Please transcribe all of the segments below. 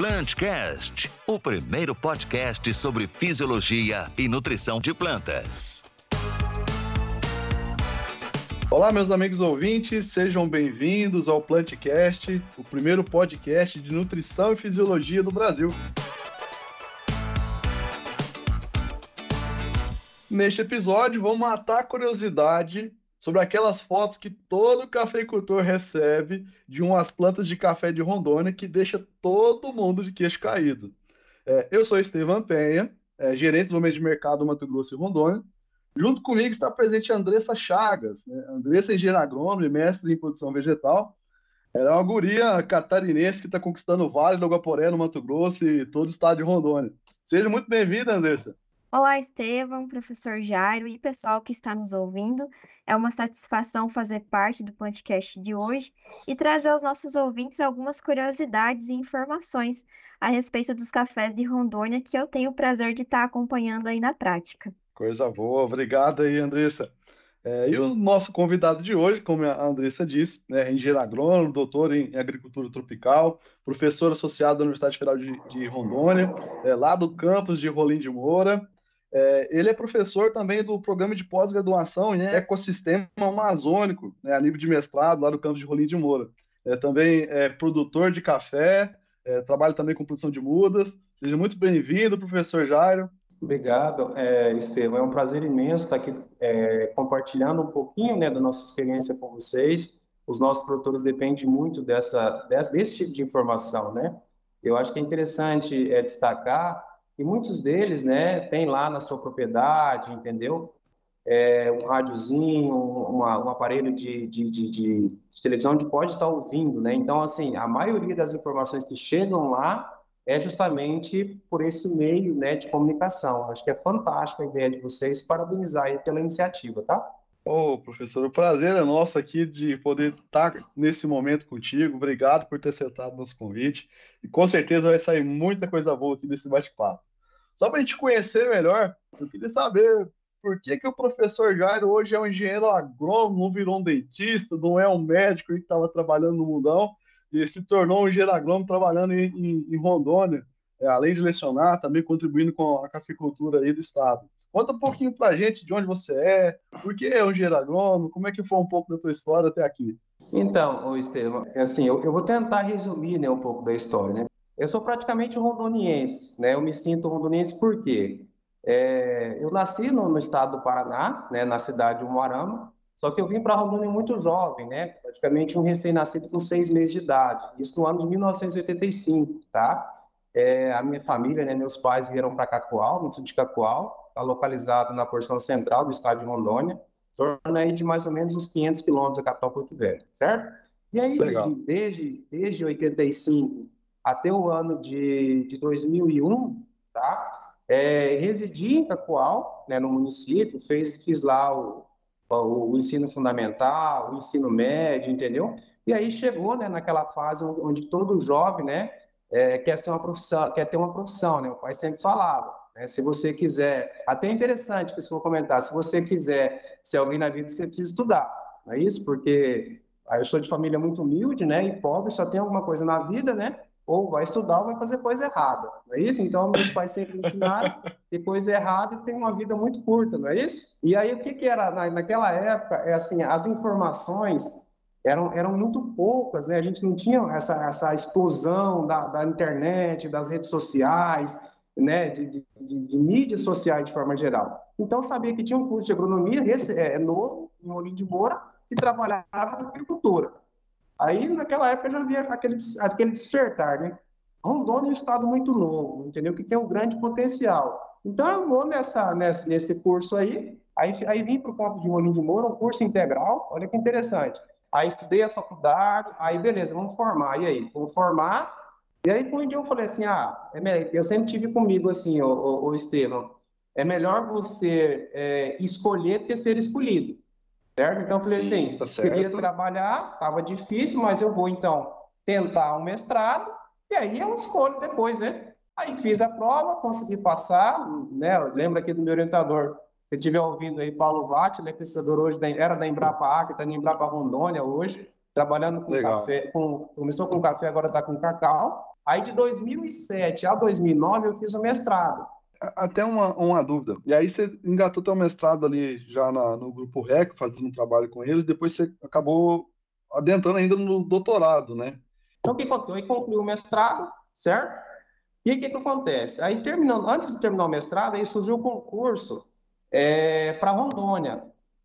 Plantcast, o primeiro podcast sobre fisiologia e nutrição de plantas. Olá, meus amigos ouvintes, sejam bem-vindos ao Plantcast, o primeiro podcast de nutrição e fisiologia do Brasil. Neste episódio, vamos matar a curiosidade sobre aquelas fotos que todo cafeicultor recebe de umas plantas de café de Rondônia que deixa todo mundo de queixo caído. É, eu sou Estevam Penha, é, gerente de desenvolvimento de mercado do Mato Grosso e Rondônia. Junto comigo está presente a Andressa Chagas. Né? Andressa é engenheira agrônoma e mestre em produção vegetal. Ela é uma guria catarinense que está conquistando o Vale do Guaporé, no Mato Grosso e todo o estado de Rondônia. Seja muito bem-vinda, Andressa. Olá, Estevam, professor Jairo e pessoal que está nos ouvindo. É uma satisfação fazer parte do podcast de hoje e trazer aos nossos ouvintes algumas curiosidades e informações a respeito dos cafés de Rondônia que eu tenho o prazer de estar acompanhando aí na prática. Coisa boa, obrigado aí, Andressa. É, e o nosso convidado de hoje, como a Andressa disse, né, é engenheiro agrônomo, doutor em agricultura tropical, professor associado da Universidade Federal de, de Rondônia, é, lá do campus de Rolim de Moura, é, ele é professor também do programa de pós-graduação em ecossistema amazônico, né, a nível de mestrado, lá do campus de Rolim de Moura. É, também é produtor de café, é, trabalha também com produção de mudas. Seja muito bem-vindo, professor Jairo. Obrigado, é, Estevam. É um prazer imenso estar aqui é, compartilhando um pouquinho né, da nossa experiência com vocês. Os nossos produtores dependem muito dessa, desse tipo de informação, né? Eu acho que é interessante é, destacar e muitos deles, né, tem lá na sua propriedade, entendeu? É, um rádiozinho, uma, um aparelho de, de, de, de, televisão onde pode estar ouvindo, né? Então, assim, a maioria das informações que chegam lá é justamente por esse meio, né, de comunicação. Acho que é fantástico a ideia de vocês, parabenizar aí pela iniciativa, tá? Ô, oh, professor, o prazer é nosso aqui de poder estar nesse momento contigo. Obrigado por ter aceitado nosso convite. E com certeza vai sair muita coisa boa aqui desse bate-papo. Só para a gente conhecer melhor, eu queria saber por que, que o professor Jairo hoje é um engenheiro agrônomo, não virou um dentista, não é um médico que estava trabalhando no mundão, e se tornou um engenheiro agrônomo trabalhando em, em, em Rondônia, é, além de lecionar, também contribuindo com a cafeicultura aí do estado. Conta um pouquinho para a gente de onde você é, por que é um engenheiro como é que foi um pouco da tua história até aqui. Então, Estevam, assim, eu, eu vou tentar resumir né, um pouco da história, né? Eu sou praticamente rondoniense, né? Eu me sinto rondoniense por quê? É, eu nasci no, no, estado do Paraná, né, na cidade de Umuarama, só que eu vim para Rondônia muito jovem, né? Praticamente um recém-nascido com seis meses de idade. Isso no ano de 1985, tá? É, a minha família, né, meus pais vieram para Cacoal, no sul de Cacoal, está localizado na porção central do estado de Rondônia, torna aí de mais ou menos uns 500 quilômetros da capital Porto Velho, certo? E aí, de, desde, desde 85 até o ano de, de 2001, tá? É, residi em Cacoal, né, no município, fez, fiz lá o, o, o, ensino fundamental, o ensino médio, entendeu? E aí chegou, né, naquela fase onde, todo jovem, né, é, quer ser uma profissão, quer ter uma profissão, né? O pai sempre falava, né, se você quiser, até é interessante que isso vou comentar, se você quiser ser alguém na vida, você precisa estudar, não é isso? Porque eu sou de família muito humilde, né, e pobre, só tem alguma coisa na vida, né? ou vai estudar ou vai fazer coisa errada, não é isso? Então, meus pais sempre ensinaram que coisa errada tem uma vida muito curta, não é isso? E aí, o que que era, na, naquela época, é assim, as informações eram, eram muito poucas, né? A gente não tinha essa, essa explosão da, da internet, das redes sociais, né? De, de, de, mídias sociais de forma geral. Então, sabia que tinha um curso de agronomia esse, é, novo, em Olim de Moura, que trabalhava na agricultura. Aí, naquela época, eu já havia aquele, aquele despertar, né? Rondônia é um estado muito novo, entendeu? Que tem um grande potencial. Então, eu vou nessa, nessa, nesse curso aí, aí, aí vim para o campo de Rolim de Moura, um curso integral, olha que interessante. Aí estudei a faculdade, aí beleza, vamos formar. E aí, vamos formar. E aí foi um dia eu falei assim, ah, é eu sempre tive comigo assim, o, o, o Estevam, é melhor você é, escolher do que ser escolhido certo? Então, eu falei Sim, assim, tá queria trabalhar, estava difícil, mas eu vou, então, tentar um mestrado, e aí eu escolho depois, né? Aí fiz a prova, consegui passar, né? Lembra aqui do meu orientador, se estiver ouvindo aí, Paulo Vatti, ele é pesquisador hoje, da, era da Embrapa Acre, está na Embrapa Rondônia hoje, trabalhando com Legal. café, com, começou com café, agora está com cacau. Aí de 2007 a 2009 eu fiz o mestrado. Até uma, uma dúvida. E aí você engatou teu mestrado ali já na- no Grupo REC, fazendo um trabalho com eles, depois você acabou adentrando ainda no doutorado, né? Então, o que aconteceu? Aí concluí o mestrado, certo? E aí, o que, que acontece? Aí, terminando, antes de terminar o mestrado, aí surgiu o concurso para Rondônia,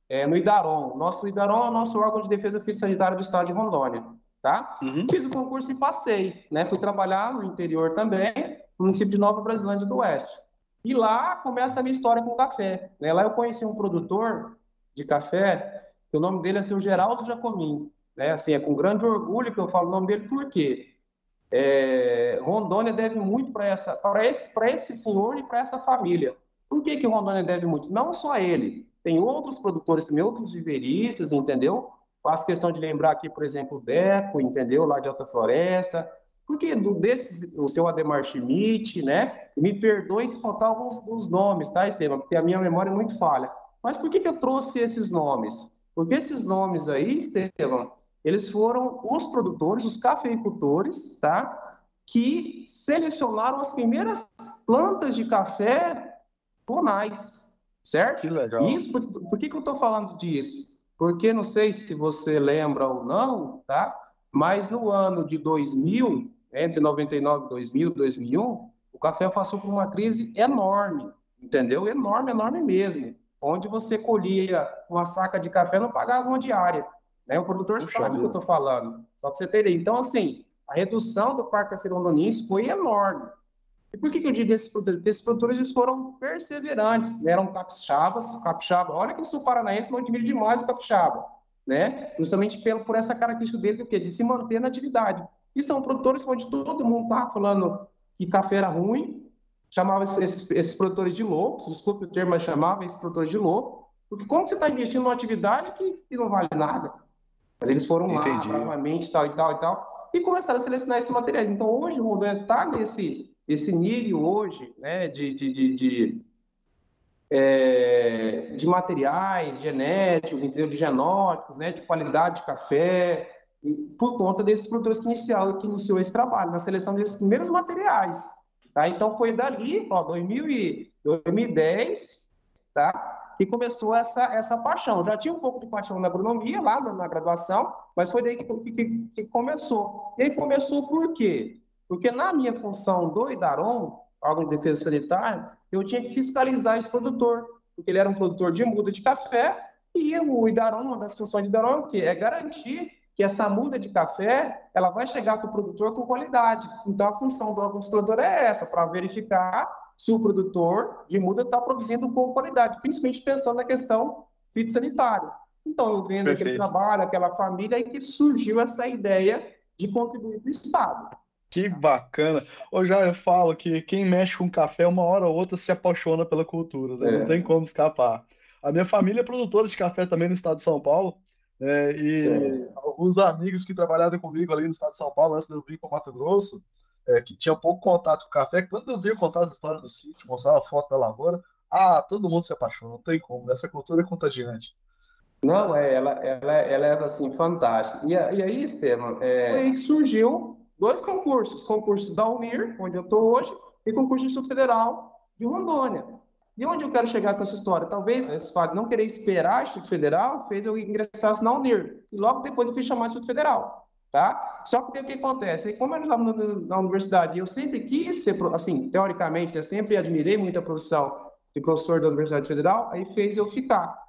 é, no IDARON. Nosso IDARON é o nosso órgão de defesa fitossanitária do estado de Rondônia, tá? Uhum. Fiz o concurso e passei, né? Fui trabalhar no interior também, no município de Nova Brasilândia do Oeste. E lá começa a minha história com o café. Né? Lá eu conheci um produtor de café, que o nome dele é seu Geraldo Jacomim. Né? Assim, é com grande orgulho que eu falo o nome dele, por quê? É, Rondônia deve muito para essa, para esse, esse senhor e para essa família. Por que que Rondônia deve muito? Não só ele, tem outros produtores também, outros viveristas, entendeu? Faço questão de lembrar aqui, por exemplo, o Deco, entendeu? Lá de Alta Floresta. Porque desses, o seu Ademar Schmidt, né? Me perdoem se faltar alguns dos nomes, tá, Estevam? Porque a minha memória é muito falha. Mas por que que eu trouxe esses nomes? Porque esses nomes aí, Estevam, eles foram os produtores, os cafeicultores, tá? Que selecionaram as primeiras plantas de café tonais, certo? Que legal. Isso, por, por que, que eu estou falando disso? Porque não sei se você lembra ou não, tá? Mas no ano de 2000, entre 99 e 2000, 2001, o café passou por uma crise enorme, entendeu? Enorme, enorme mesmo. Onde você colhia uma saca de café não pagava uma diária. Né? O produtor Puxa sabe o que eu estou falando. Só para você ter ideia. Então, assim, a redução do parque cafeirondoniense foi enorme. E por que, que eu digo esses produtores? Porque esses produtores eles foram perseverantes, né? eram capixabas, capixaba. Olha que eu sou paranaense, não admiro demais o capixaba, né? Justamente pelo, por essa característica dele, do quê? de se manter na atividade. E são produtores onde todo mundo tá falando que café era ruim, chamava esses, esses produtores de loucos, desculpe o termo, mas chamava esses produtores de louco, porque como você está investindo numa atividade que, que não vale nada? Mas eles foram lá, Entendi. bravamente, tal e tal e tal, e começaram a selecionar esses materiais. Então, hoje, o Rondônia está nesse esse nível hoje, né, de, de, de, de, é, de materiais genéticos, entendeu? de genótipos, né, de qualidade de café, por conta desses produtores que, inicial, que iniciou esse trabalho, na seleção desses primeiros materiais. Tá? Então, foi dali, ó, 2000 e 2010, tá? que começou essa, essa paixão. Já tinha um pouco de paixão na agronomia, lá na, na graduação, mas foi daí que, que, que começou. E aí começou por quê? Porque na minha função do IDARON, órgão de defesa sanitária, eu tinha que fiscalizar esse produtor, porque ele era um produtor de muda de café, e o IDARON, uma das funções do IDARON é o quê? É garantir que essa muda de café, ela vai chegar para o produtor com qualidade. Então, a função do órgão fiscalizador é essa, para verificar se o produtor de muda está produzindo com qualidade, principalmente pensando na questão fitossanitária. Então, eu vendo Perfeito. aquele trabalho, aquela família, aí que surgiu essa ideia de contribuir para o Estado. Que bacana. Ô, já eu falo que quem mexe com café, uma hora ou outra se apaixona pela cultura, né? É. Não tem como escapar. A minha família é produtora de café também no estado de São Paulo, né? E Certo. alguns amigos que trabalharam comigo ali no estado de São Paulo, antes de eu vir para Mato Grosso, é, que tinha pouco contato com café, quando eu vi contar as histórias do sítio, mostrar a foto da lavoura, ah, todo mundo se apaixona, não tem como. Essa cultura é contagiante. Não, é, ela, ela, ela era assim, fantástica. E, e aí, Estevam, é, foi aí que surgiu dois concursos: concurso da UNIR, onde eu estou hoje, e concurso do Instituto Federal de Rondônia. E onde eu quero chegar com essa história? Talvez esse fato não querer esperar o Instituto Federal fez eu ingressasse na UNIR. E logo depois eu fui chamar o Instituto Federal. Tá? Só que o que acontece? Como eu estava na universidade eu sempre quis ser, assim, teoricamente, eu sempre admirei muito a profissão de professor da Universidade Federal, aí fez eu ficar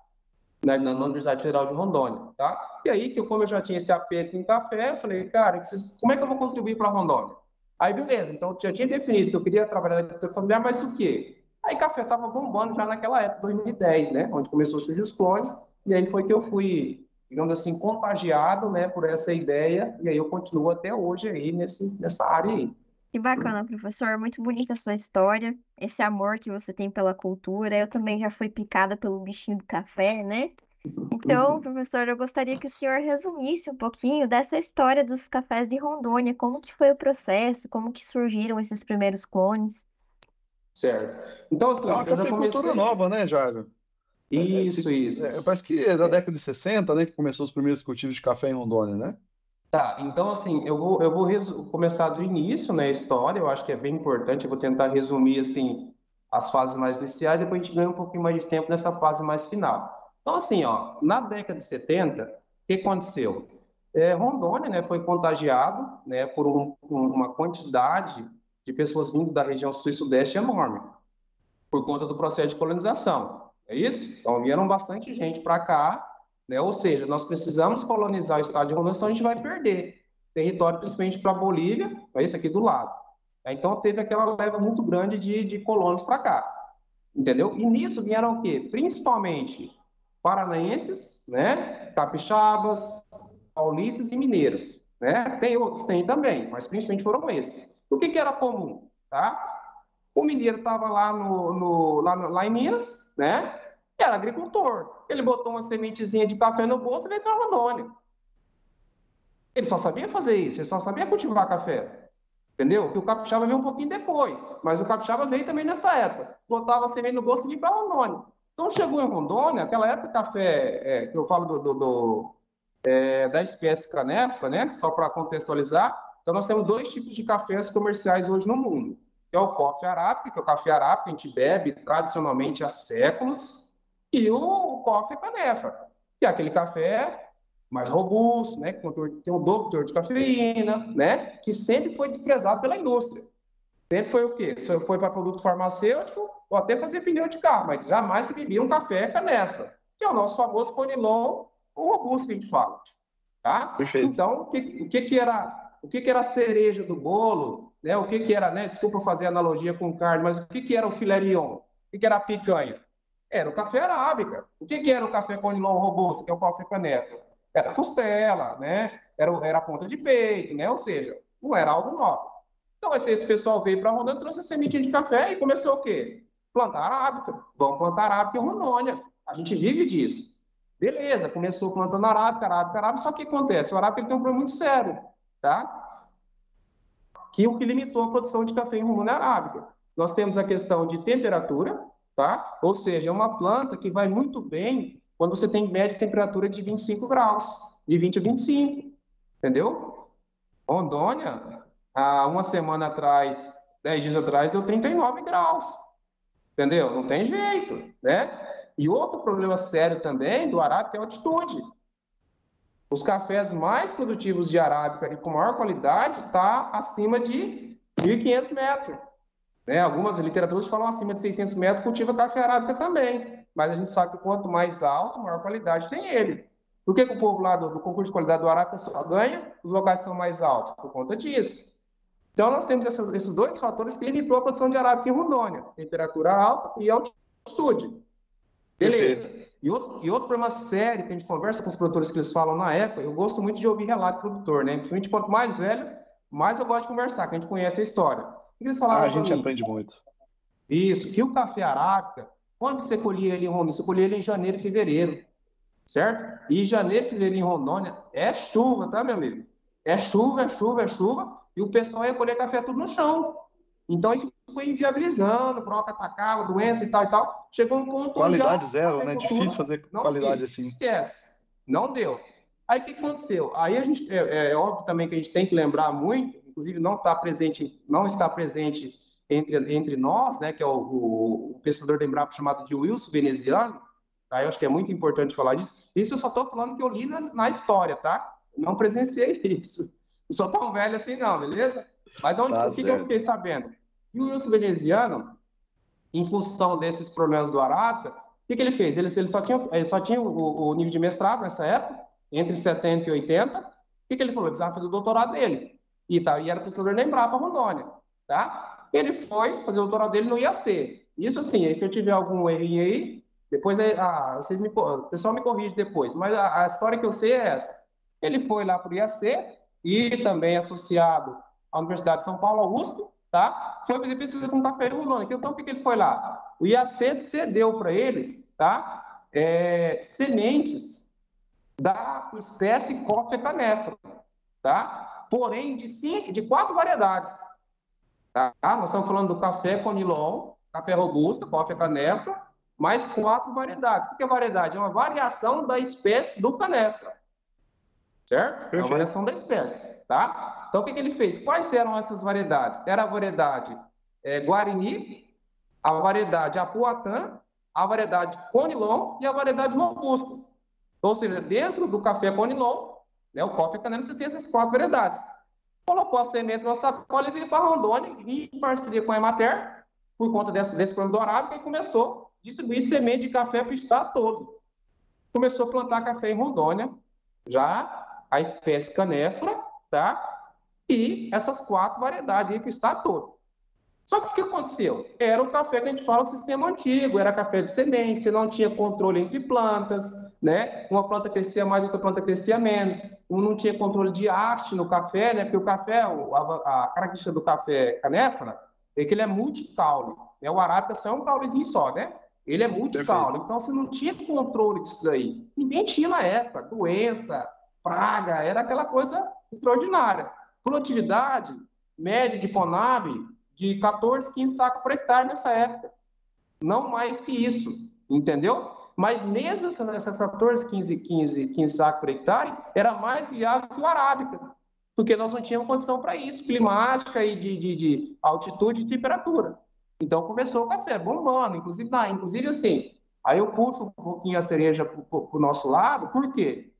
na, na, na Universidade Federal de Rondônia, tá? E aí, que como eu já tinha esse apego em café, eu falei, cara, preciso- como é que eu vou contribuir para Rondônia? Aí, beleza, então eu já tinha definido que eu queria trabalhar na agricultura familiar, mas o quê? Aí, café estava bombando já naquela época, 2010, né? Onde começou a surgir os clones, e aí foi que eu fui, digamos assim, contagiado, né, por essa ideia, e aí eu continuo até hoje aí nesse, nessa área aí. Que bacana, professor. Muito bonita a sua história, esse amor que você tem pela cultura. Eu também já fui picada pelo bichinho do café, né? Então, professor, eu gostaria que o senhor resumisse um pouquinho dessa história dos cafés de Rondônia, como que foi o processo, como que surgiram esses primeiros clones. Certo. Então, assim, É uma eu já comecei... nova, né, Jairo? Isso, isso. É, parece que é da década de 60, né, que começou os primeiros cultivos de café em Rondônia, né? Tá, então assim, eu vou, eu vou começar do início, né, a história, eu acho que é bem importante, eu vou tentar resumir, assim, as fases mais iniciais, depois a gente ganha um pouquinho mais de tempo nessa fase mais final. Então, assim, ó, na década de 70, o que aconteceu? É, Rondônia, né, foi contagiado, né, por um, uma quantidade de pessoas vindo da região sul e sudeste enorme, por conta do processo de colonização, é isso? Então, vieram bastante gente para cá, né? Ou seja, nós precisamos colonizar o estado de Rondônia, senão a gente vai perder território, principalmente para a Bolívia, é isso aqui do lado. Então, teve aquela leva muito grande de, de colonos para cá, entendeu? E nisso vieram o quê? Principalmente paranaenses, né? capixabas, paulistas e mineiros. Né? Tem outros, tem também, mas principalmente foram esses. O que, que era comum? Tá? O mineiro estava lá, no, no, lá, lá em Minas, né? Era agricultor. Ele botou uma sementezinha de café no bolso e veio para Rondônia. Ele só sabia fazer isso, ele só sabia cultivar café. Entendeu? Que o capixaba veio um pouquinho depois, mas o capixaba veio também nessa época. Botava a semente no bolso e veio para Rondônia. Então chegou em Rondônia, aquela época café, é, que eu falo do, do, do é, da espécie canefa, né? Só para contextualizar. Então nós temos dois tipos de cafés comerciais hoje no mundo. Que é o coffee arábica, que é o café arábica que a gente bebe tradicionalmente há séculos, e o, coffee canefa, que é aquele café mais robusto, né, que tem um dobro teor de cafeína, né, que sempre foi desprezado pela indústria. Sempre foi o quê? Foi para produto farmacêutico ou até fazer pneu de carro, mas jamais se bebia um café canefa, que é o nosso famoso conilon, o robusto que a gente fala. Tá? Perfeito. Então, o que, o que, que era o que, que era a cereja do bolo, né? O que, que era, né? Desculpa fazer analogia com carne, mas o que, que era o filé mignon? O que, que era a picanha? Era o café arábica. O que, que era o café conilon robusto, que é o café canefa? Era costela, né? Era, era a ponta de peito, né? Ou seja, não era algo novo. Então, esse, esse pessoal veio para Rondônia, trouxe a sementinha de café e começou o quê? Plantar arábica. Vamos plantar arábica em Rondônia. A gente vive disso. Beleza, começou plantando arábica, arábica, arábica, só que o que acontece? O arábica tem um problema muito sério, tá? Que o que limitou a produção de café em Rondônia é arábica. Nós temos a questão de temperatura, tá? Ou seja, é uma planta que vai muito bem quando você tem média temperatura de 25 graus, de 20 a 25, entendeu? Rondônia, há uma semana atrás, 10 dias atrás, deu 39 graus, entendeu? Não tem jeito, né? E outro problema sério também do arábica é a altitude. Os cafés mais produtivos de arábica e com maior qualidade está acima de 1.500 metros. Né? Algumas literaturas falam acima de 600 metros cultiva café arábica também, mas a gente sabe que quanto mais alto, maior qualidade tem ele. Por que, que o povo lá do, do, concurso de qualidade do arábica só ganha? Os locais são mais altos, por conta disso. Então, nós temos essas, esses dois fatores que limitou a produção de arábica em Rondônia, temperatura alta e altitude. Beleza. E outro, e outro problema sério que a gente conversa com os produtores que eles falam na época, eu gosto muito de ouvir relato do produtor, né? Principalmente quanto mais velho, mais eu gosto de conversar, que a gente conhece a história eles falavam ah, a gente aprende muito. Isso, que o café arábica, quando você colhia ele em Rondônia, você colhia ele em janeiro e fevereiro, certo? E janeiro e fevereiro em Rondônia é chuva, tá, meu amigo? É chuva, é chuva, é chuva, e o pessoal ia colher café tudo no chão. Então isso foi inviabilizando, broca atacava, doença e tal e tal. Chegou um ponto Qualidade zero, né? Difícil fazer não qualidade assim. Esquece. Não deu. Aí o que aconteceu? Aí a gente, é, é, óbvio também que a gente tem que lembrar muito inclusive não está presente, não está presente entre, entre nós, né, que é o, o, o pesquisador da Embrapa chamado de Wilson Veneziano, tá? eu acho que é muito importante falar disso. Isso eu só estou falando que eu li na, na, história, tá? Não presenciei isso. Não sou tão velho assim não, beleza? Mas onde, tá o que, que, eu fiquei sabendo? Que o Wilson Veneziano, em função desses problemas do Arábica, o que, que ele fez? Ele, ele só tinha, ele só tinha o, o, nível de mestrado nessa época, entre 70 e 80. O que, que ele falou? Ele precisava fazer o doutorado dele e, tá, e era pesquisador da Embrapa Rondônia, tá? Ele foi fazer o doutorado dele no IAC. Isso assim, aí se eu tiver algum erro aí, depois ah, vocês me, o pessoal me corrige depois, mas a, a, história que eu sei é essa. Ele foi lá para o IAC e também associado à Universidade de São Paulo Augusto, tá? Foi fazer pesquisa com café Rondônia. Então, o que, que ele foi lá? O IAC cedeu para eles, tá? É, sementes da espécie Coffea canefa, tá? Porém de, cinco, de quatro variedades. Tá? Nós estamos falando do café conilon, café robusto, café canefa, mais quatro variedades. O que é variedade? É uma variação da espécie do canefa. certo? Perfeito. É uma variação da espécie, tá? Então, o que, que ele fez? Quais eram essas variedades? Era a variedade é, Guarini, a variedade Apuatã, a variedade Conilon e a variedade Robusta. Ou seja, dentro do café Conilon, né, o canela, você tem essas quatro variedades. Colocou a semente numa sacola e veio para Rondônia, em parceria com a Emater, por conta desse, desse plano do Arábica, e começou a distribuir semente de café para o estado todo. Começou a plantar café em Rondônia, já a espécie canéfora, tá? E essas quatro variedades aí para o estado todo. Só que o que aconteceu? Era o café que a gente fala o sistema antigo, era café de semente, você não tinha controle entre plantas, né? Uma planta crescia mais, outra planta crescia menos, um não tinha controle de haste no café, né? Porque o café, a, característica do café canéfora é que ele é multicaule, né? O arábica só é um caulezinho só, né? Ele é multicaule, então você não tinha controle disso daí. Ninguém tinha na época, doença, praga, era aquela coisa extraordinária. Produtividade média de Conab de 14, 15 sacos por hectare nessa época. Não mais que isso, entendeu? Mas mesmo essas 14, 15, 15, 15 sacos por hectare, era mais viável que o arábica, porque nós não tínhamos condição para isso, climática e de, de, de, altitude e temperatura. Então começou o café bombando, inclusive, não, inclusive assim, aí eu puxo um pouquinho a cereja para o nosso lado, por quê?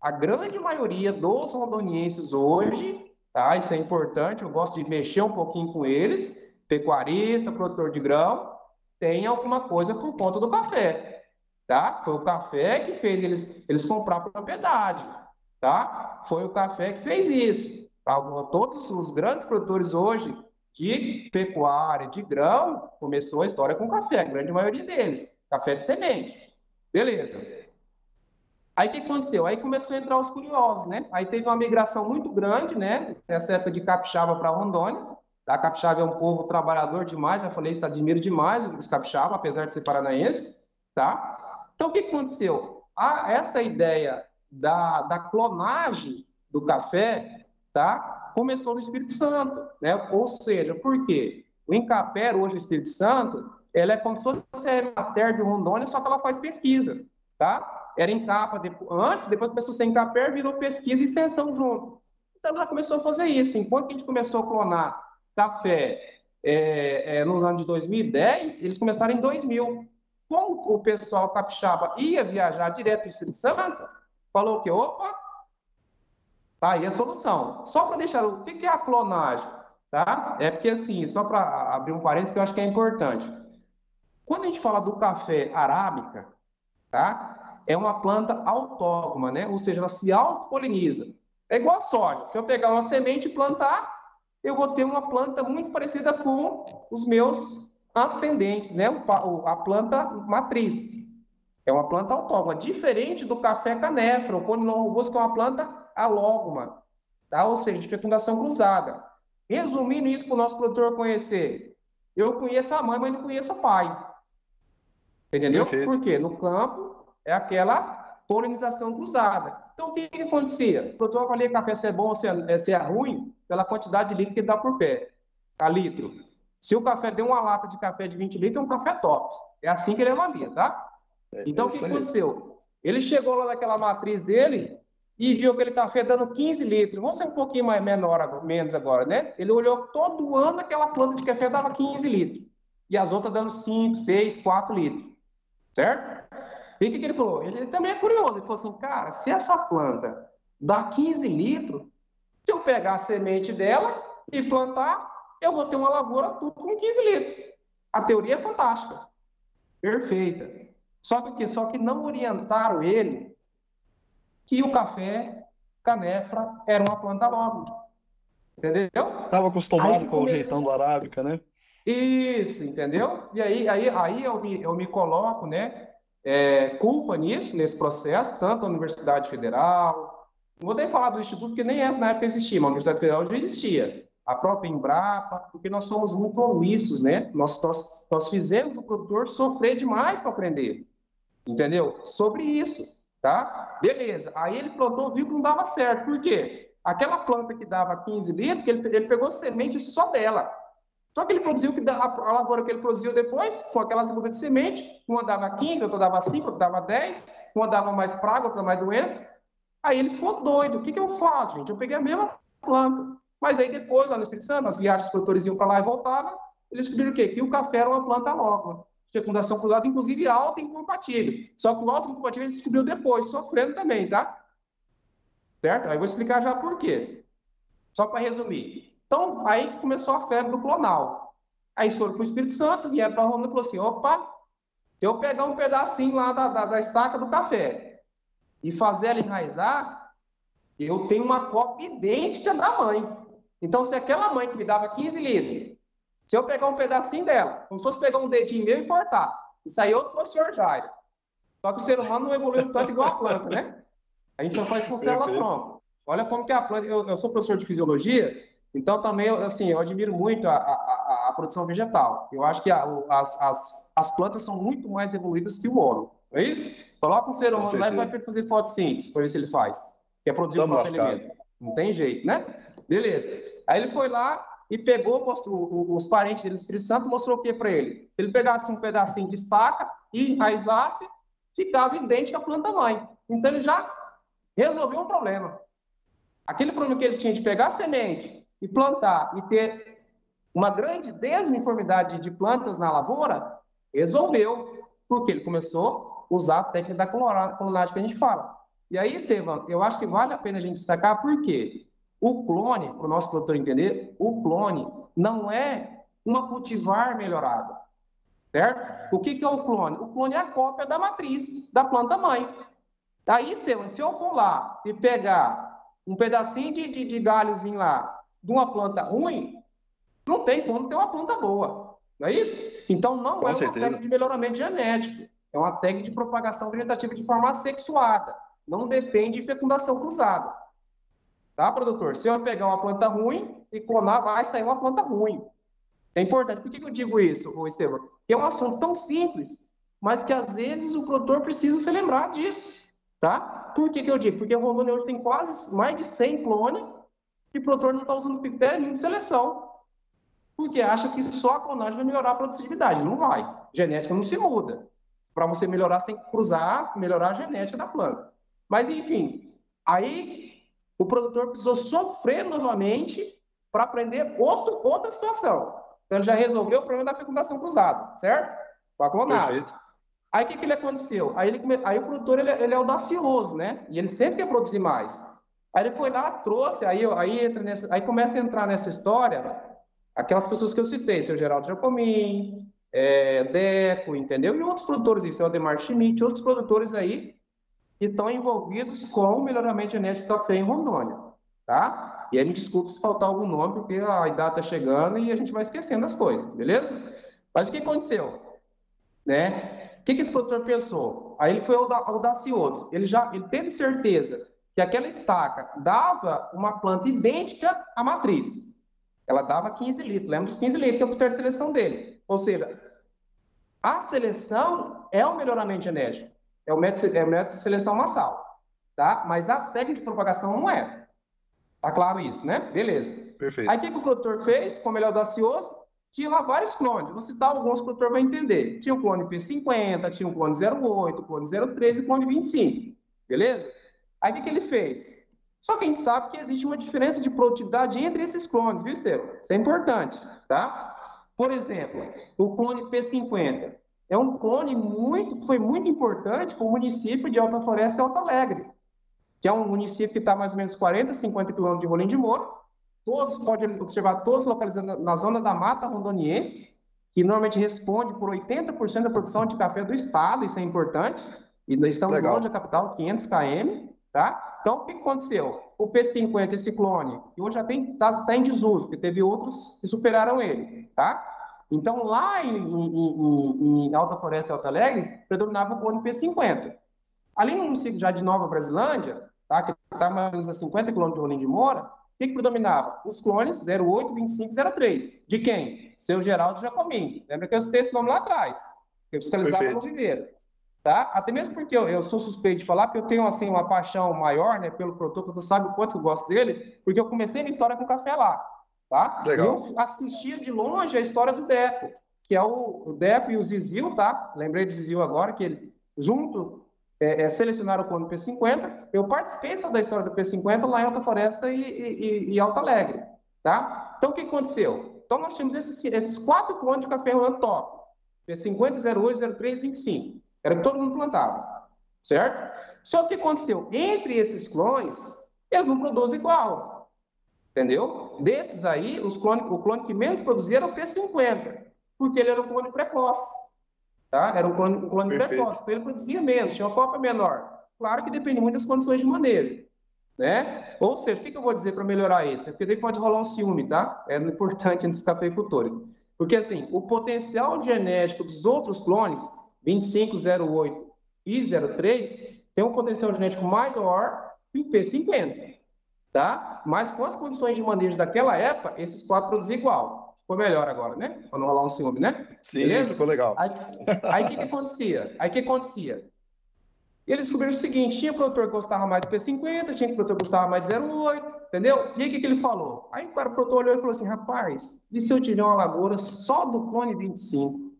A grande maioria dos rondonienses hoje tá? Isso é importante, eu gosto de mexer um pouquinho com eles, pecuarista, produtor de grão, tem alguma coisa por conta do café, tá? Foi o café que fez eles, eles comprar propriedade, tá? Foi o café que fez isso. Tá? Todos os grandes produtores hoje de pecuária, de grão, começou a história com café, a grande maioria deles, café de semente. Beleza. Aí o que aconteceu? Aí começou a entrar os curiosos, né? Aí teve uma migração muito grande, né? Nessa época de Capixaba para Rondônia. A Capixaba é um povo trabalhador demais, já falei isso, admiro demais os capixaba, apesar de ser paranaense, tá? Então o que aconteceu? A, essa ideia da, da clonagem do café, tá? Começou no Espírito Santo, né? Ou seja, por quê? O Incapé, hoje, no Espírito Santo, ela é como se fosse a matéria de Rondônia, só que ela faz pesquisa, tá? Era em capa depois, antes, depois começou a ser em Caper, virou pesquisa e extensão junto. Então ela começou a fazer isso. Enquanto a gente começou a clonar café é, é, nos anos de 2010, eles começaram em 2000. Como o pessoal capixaba ia viajar direto para o Espírito Santo, falou que, opa, tá aí a solução. Só para deixar, o que é a clonagem? Tá? É porque assim, só para abrir um parênteses que eu acho que é importante. Quando a gente fala do café arábica, tá? É uma planta autógama, né? Ou seja, ela se autopoliniza. É igual a soja. Se eu pegar uma semente e plantar, eu vou ter uma planta muito parecida com os meus ascendentes, né? A planta matriz. É uma planta autógama, diferente do café canéfero, o conilon robusto, que é uma planta alógama, tá? Ou seja, de fecundação cruzada. Resumindo isso para o nosso produtor conhecer, eu conheço a mãe, mas não conheço o pai. Entendeu? Perfeito. Por quê? No campo, é aquela polinização cruzada. Então, o que, que acontecia? O produtor avalia café se é bom ou se é, se é ruim pela quantidade de litro que ele dá por pé, a litro. Se o café deu uma lata de café de 20 litros, é um café top. É assim que ele avalia, tá? É, então, o que aconteceu? Ele chegou lá naquela matriz dele e viu aquele café dando 15 litros. Vamos ser um pouquinho mais menor, menos agora, né? Ele olhou todo ano aquela planta de café dava 15 litros. E as outras dando 5, 6, 4 litros. Certo? E o que, que ele falou? Ele também é curioso. Ele falou assim, cara, se essa planta dá 15 litros, se eu pegar a semente dela e plantar, eu vou ter uma lavoura tudo com 15 litros. A teoria é fantástica. Perfeita. Só que, só que não orientaram ele que o café canefra era uma planta nobre. Entendeu? Estava acostumado com o jeitão do arábica, né? Isso, entendeu? E aí, aí, aí eu, me, eu me coloco, né? É, culpa nisso, nesse processo, tanto a Universidade Federal, não vou nem falar do Instituto, porque nem é, na época existia, mas a Universidade Federal já existia, a própria Embrapa, porque nós somos muito omissos, né? Nós, nós, nós fizemos o produtor sofrer demais para aprender, entendeu? Sobre isso, tá? Beleza, aí ele plantou, viu que não dava certo, por quê? Aquela planta que dava 15 litros, ele, ele pegou semente só dela, só que ele produziu que a lavoura que ele produziu depois, com aquela segunda de semente, uma dava 15, outra dava 5, outra dava 10, uma dava mais praga, outra mais doença. Aí ele ficou doido. O que, que eu faço, gente? Eu peguei a mesma planta. Mas aí depois, lá no Espírito Santo, as viagens dos produtores iam para lá e voltavam, eles descobriram o quê? Que o café era uma planta nova. Fecundação cruzada, inclusive alta e incompatível. Só que o alto incompatível ele descobriu depois, sofrendo também, tá? Certo? Aí eu vou explicar já por quê. Só para resumir. Então, aí começou a febre do clonal. Aí foram para o Espírito Santo, vieram para Roma e falou assim: opa, se eu pegar um pedacinho lá da, da, da estaca do café e fazer ela enraizar, eu tenho uma cópia idêntica da mãe. Então, se aquela mãe que me dava 15 litros, se eu pegar um pedacinho dela, como se fosse pegar um dedinho meu e cortar, isso aí é outro professor Jairo. Só que o ser humano não evoluiu tanto igual a planta, né? A gente só faz com célula tronco. Olha como que é a planta. Eu, eu, sou professor de fisiologia, então também, assim, eu admiro muito a, a, a produção vegetal. Eu acho que a, as, as, as plantas são muito mais evoluídas que o. Não é isso? Coloca um ser humano lá e vai fazer fotossíntese, para ver se ele faz. Que é produzir Vamos um alimento. Não tem jeito, né? Beleza. Aí ele foi lá e pegou, mostrou, os parentes dele do Espírito Santo, mostrou o que para ele? Se ele pegasse um pedacinho de estaca e enraizasse, ficava idêntico à planta mãe. Então ele já resolveu um problema. Aquele problema que ele tinha de pegar a semente e plantar e ter uma grande desuniformidade de plantas na lavoura, resolveu, porque ele começou a usar a técnica da clonagem que a gente fala. E aí, Estevam, eu acho que vale a pena a gente destacar por quê? O clone, para o nosso produtor entender, o clone não é uma cultivar melhorada, certo? O que, que é o clone? O clone é a cópia da matriz da planta mãe. Daí, Estevam, se eu for lá e pegar um pedacinho de, de, de galhozinho lá de uma planta ruim, não tem como ter uma planta boa. Não é isso? Então, não Com é certeza. uma técnica de melhoramento genético. É uma técnica de propagação vegetativa de forma assexuada. Não depende de fecundação cruzada. Tá, produtor? Se eu pegar uma planta ruim e clonar, vai sair uma planta ruim. É importante. Por que, eu digo isso, Estevam? Porque é um assunto tão simples, mas que às vezes o produtor precisa se lembrar disso. Tá? Por que, que eu digo? Porque o Rondônia hoje tem quase mais de 100 clones e o produtor não está usando critério nenhum de seleção. Porque acha que só a clonagem vai melhorar a produtividade. Não vai. Genética não se muda. Para você melhorar, você tem que cruzar, melhorar a genética da planta. Mas, enfim, aí o produtor precisou sofrer novamente para aprender outro, outra situação. Então, ele já resolveu o problema da fecundação cruzada, certo? Com a clonagem. Perfeito. Aí, o que, que ele aconteceu? Aí, ele, aí o produtor, ele, ele, é audacioso, né? E ele sempre quer produzir mais. Aí, ele foi lá, trouxe, aí, aí, entra nessa, aí começa a entrar nessa história aquelas pessoas que eu citei, seu Geraldo Jacomim, é, Deco, entendeu? E outros produtores, isso é o Ademar Schmidt, outros produtores aí que estão envolvidos com o melhoramento genético do café em Rondônia, tá? E aí me desculpe se faltar algum nome, porque a idade está chegando e a gente vai esquecendo as coisas, beleza? Mas o que aconteceu? Né? O que, que esse produtor pensou? Aí ele foi audacioso. Ele já ele teve certeza que aquela estaca dava uma planta idêntica à matriz. Ela dava 15 litros. Lembra dos 15 litros que é o critério de seleção dele. Ou seja, a seleção é o melhoramento genético. É o método, é o método de seleção massal, tá? Mas a técnica de propagação não é. Tá claro isso, né? Beleza. Perfeito. Aí o que, que o produtor fez, como ele é audacioso? Tinha lá vários clones. vou citar alguns que o produtor vai entender. Tinha o clone P50, tinha o clone 08, o clone 03 e o clone 25. Beleza? Aí o que, que ele fez? Só que a gente sabe que existe uma diferença de produtividade entre esses clones, viu, Estevam? Isso é importante, tá? Por exemplo, o clone P50 é um clone muito, foi muito importante para o município de Alta Floresta e Alto Alegre, que é um município que está mais ou menos 40, 50 quilômetros de Rolim de Moura. Todos, pode observar, todos localizados na zona da Mata Rondoniense, que normalmente responde por 80% da produção de café do estado, isso é importante. E nós estamos Legal. longe da capital, 500 km, tá? Então, o que aconteceu? O P50, esse clone, que hoje já está tá em desuso, porque teve outros que superaram ele, tá? Então, lá em, em, em Alta Floresta e Alta Alegre, predominava o clone P50. Ali no município já de Nova Brasilândia, tá, que está mais ou menos a 50 quilômetros de Rolim de Moura, o que, que predominava? Os clones 08, 25 03. De quem? Seu Geraldo Jacomim. Lembra que eu citei esse nome lá atrás? Eu fiscalizava no Viveiro. Tá? Até mesmo porque eu, eu, sou suspeito de falar, porque eu tenho assim, uma paixão maior né, pelo produto, porque eu sabe o quanto eu gosto dele, porque eu comecei minha história com café lá. Tá? Legal. Eu assistia de longe a história do Deco, que é o, o Deco e o Zizil, tá? Lembrei de Zizil agora, que eles, junto, é, é, selecionaram o clone P50. Eu participei da história do P50 lá em Alta Floresta e, e, e Alta Alegre, tá? Então, o que aconteceu? Então, nós tínhamos esses, esses quatro clones de café rolando top. P50, 08, 03, 25. Era que todo mundo plantava, certo? Só que o que aconteceu? Entre esses clones, eles não produzem igual. Entendeu? Desses aí, os clone, o clone que menos produzia era o P50, porque ele era um clone precoce. Tá? Era um clone, um clone precoce, então ele produzia menos, tinha uma copa menor. Claro que depende muito das condições de manejo. Né? Ou seja, o que, eu vou dizer para melhorar isso? Porque daí pode rolar um ciúme, tá? É importante entre os cafeicultores. Porque, assim, o potencial genético dos outros clones, 25, 08 e 03, tem um potencial genético maior que o P50, tá? Mas com as condições de manejo daquela época, esses quatro produzem igual. Ficou melhor agora, né? Para não rolar um ciúme, né? Sim, Beleza? ficou legal. Aí o que, que acontecia? Aí o que acontecia? Eles descobriram o seguinte: tinha produtor que gostava mais do P50, tinha produtor que gostava mais de 08, entendeu? E aí o que, que ele falou? Aí o cara produtor olhou e falou assim: rapaz, e se eu tiver uma lavoura só do clone 25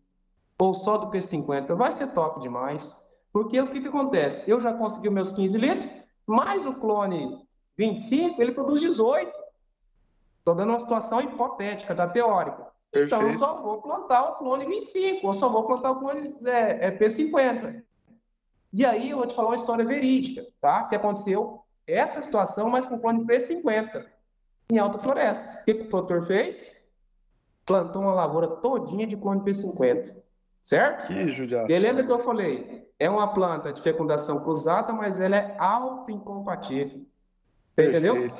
ou só do P50? Vai ser top demais. Porque o que, que acontece? Eu já consegui meus 15 litros, mais o clone 25, ele produz 18. Estou dando uma situação hipotética, da teórica. Perfeito. Então, eu só vou plantar o clone 25, ou só vou plantar o clone é, é, P50. E aí, eu vou te falar uma história verídica, tá? Que aconteceu essa situação, mas com o clone P50, em Alta Floresta. O que, que o produtor fez? Plantou uma lavoura todinha de clone P50, certo? Que judiação. E lembra que eu falei? É uma planta de fecundação cruzada, mas ela é autoincompatível. Você entendeu?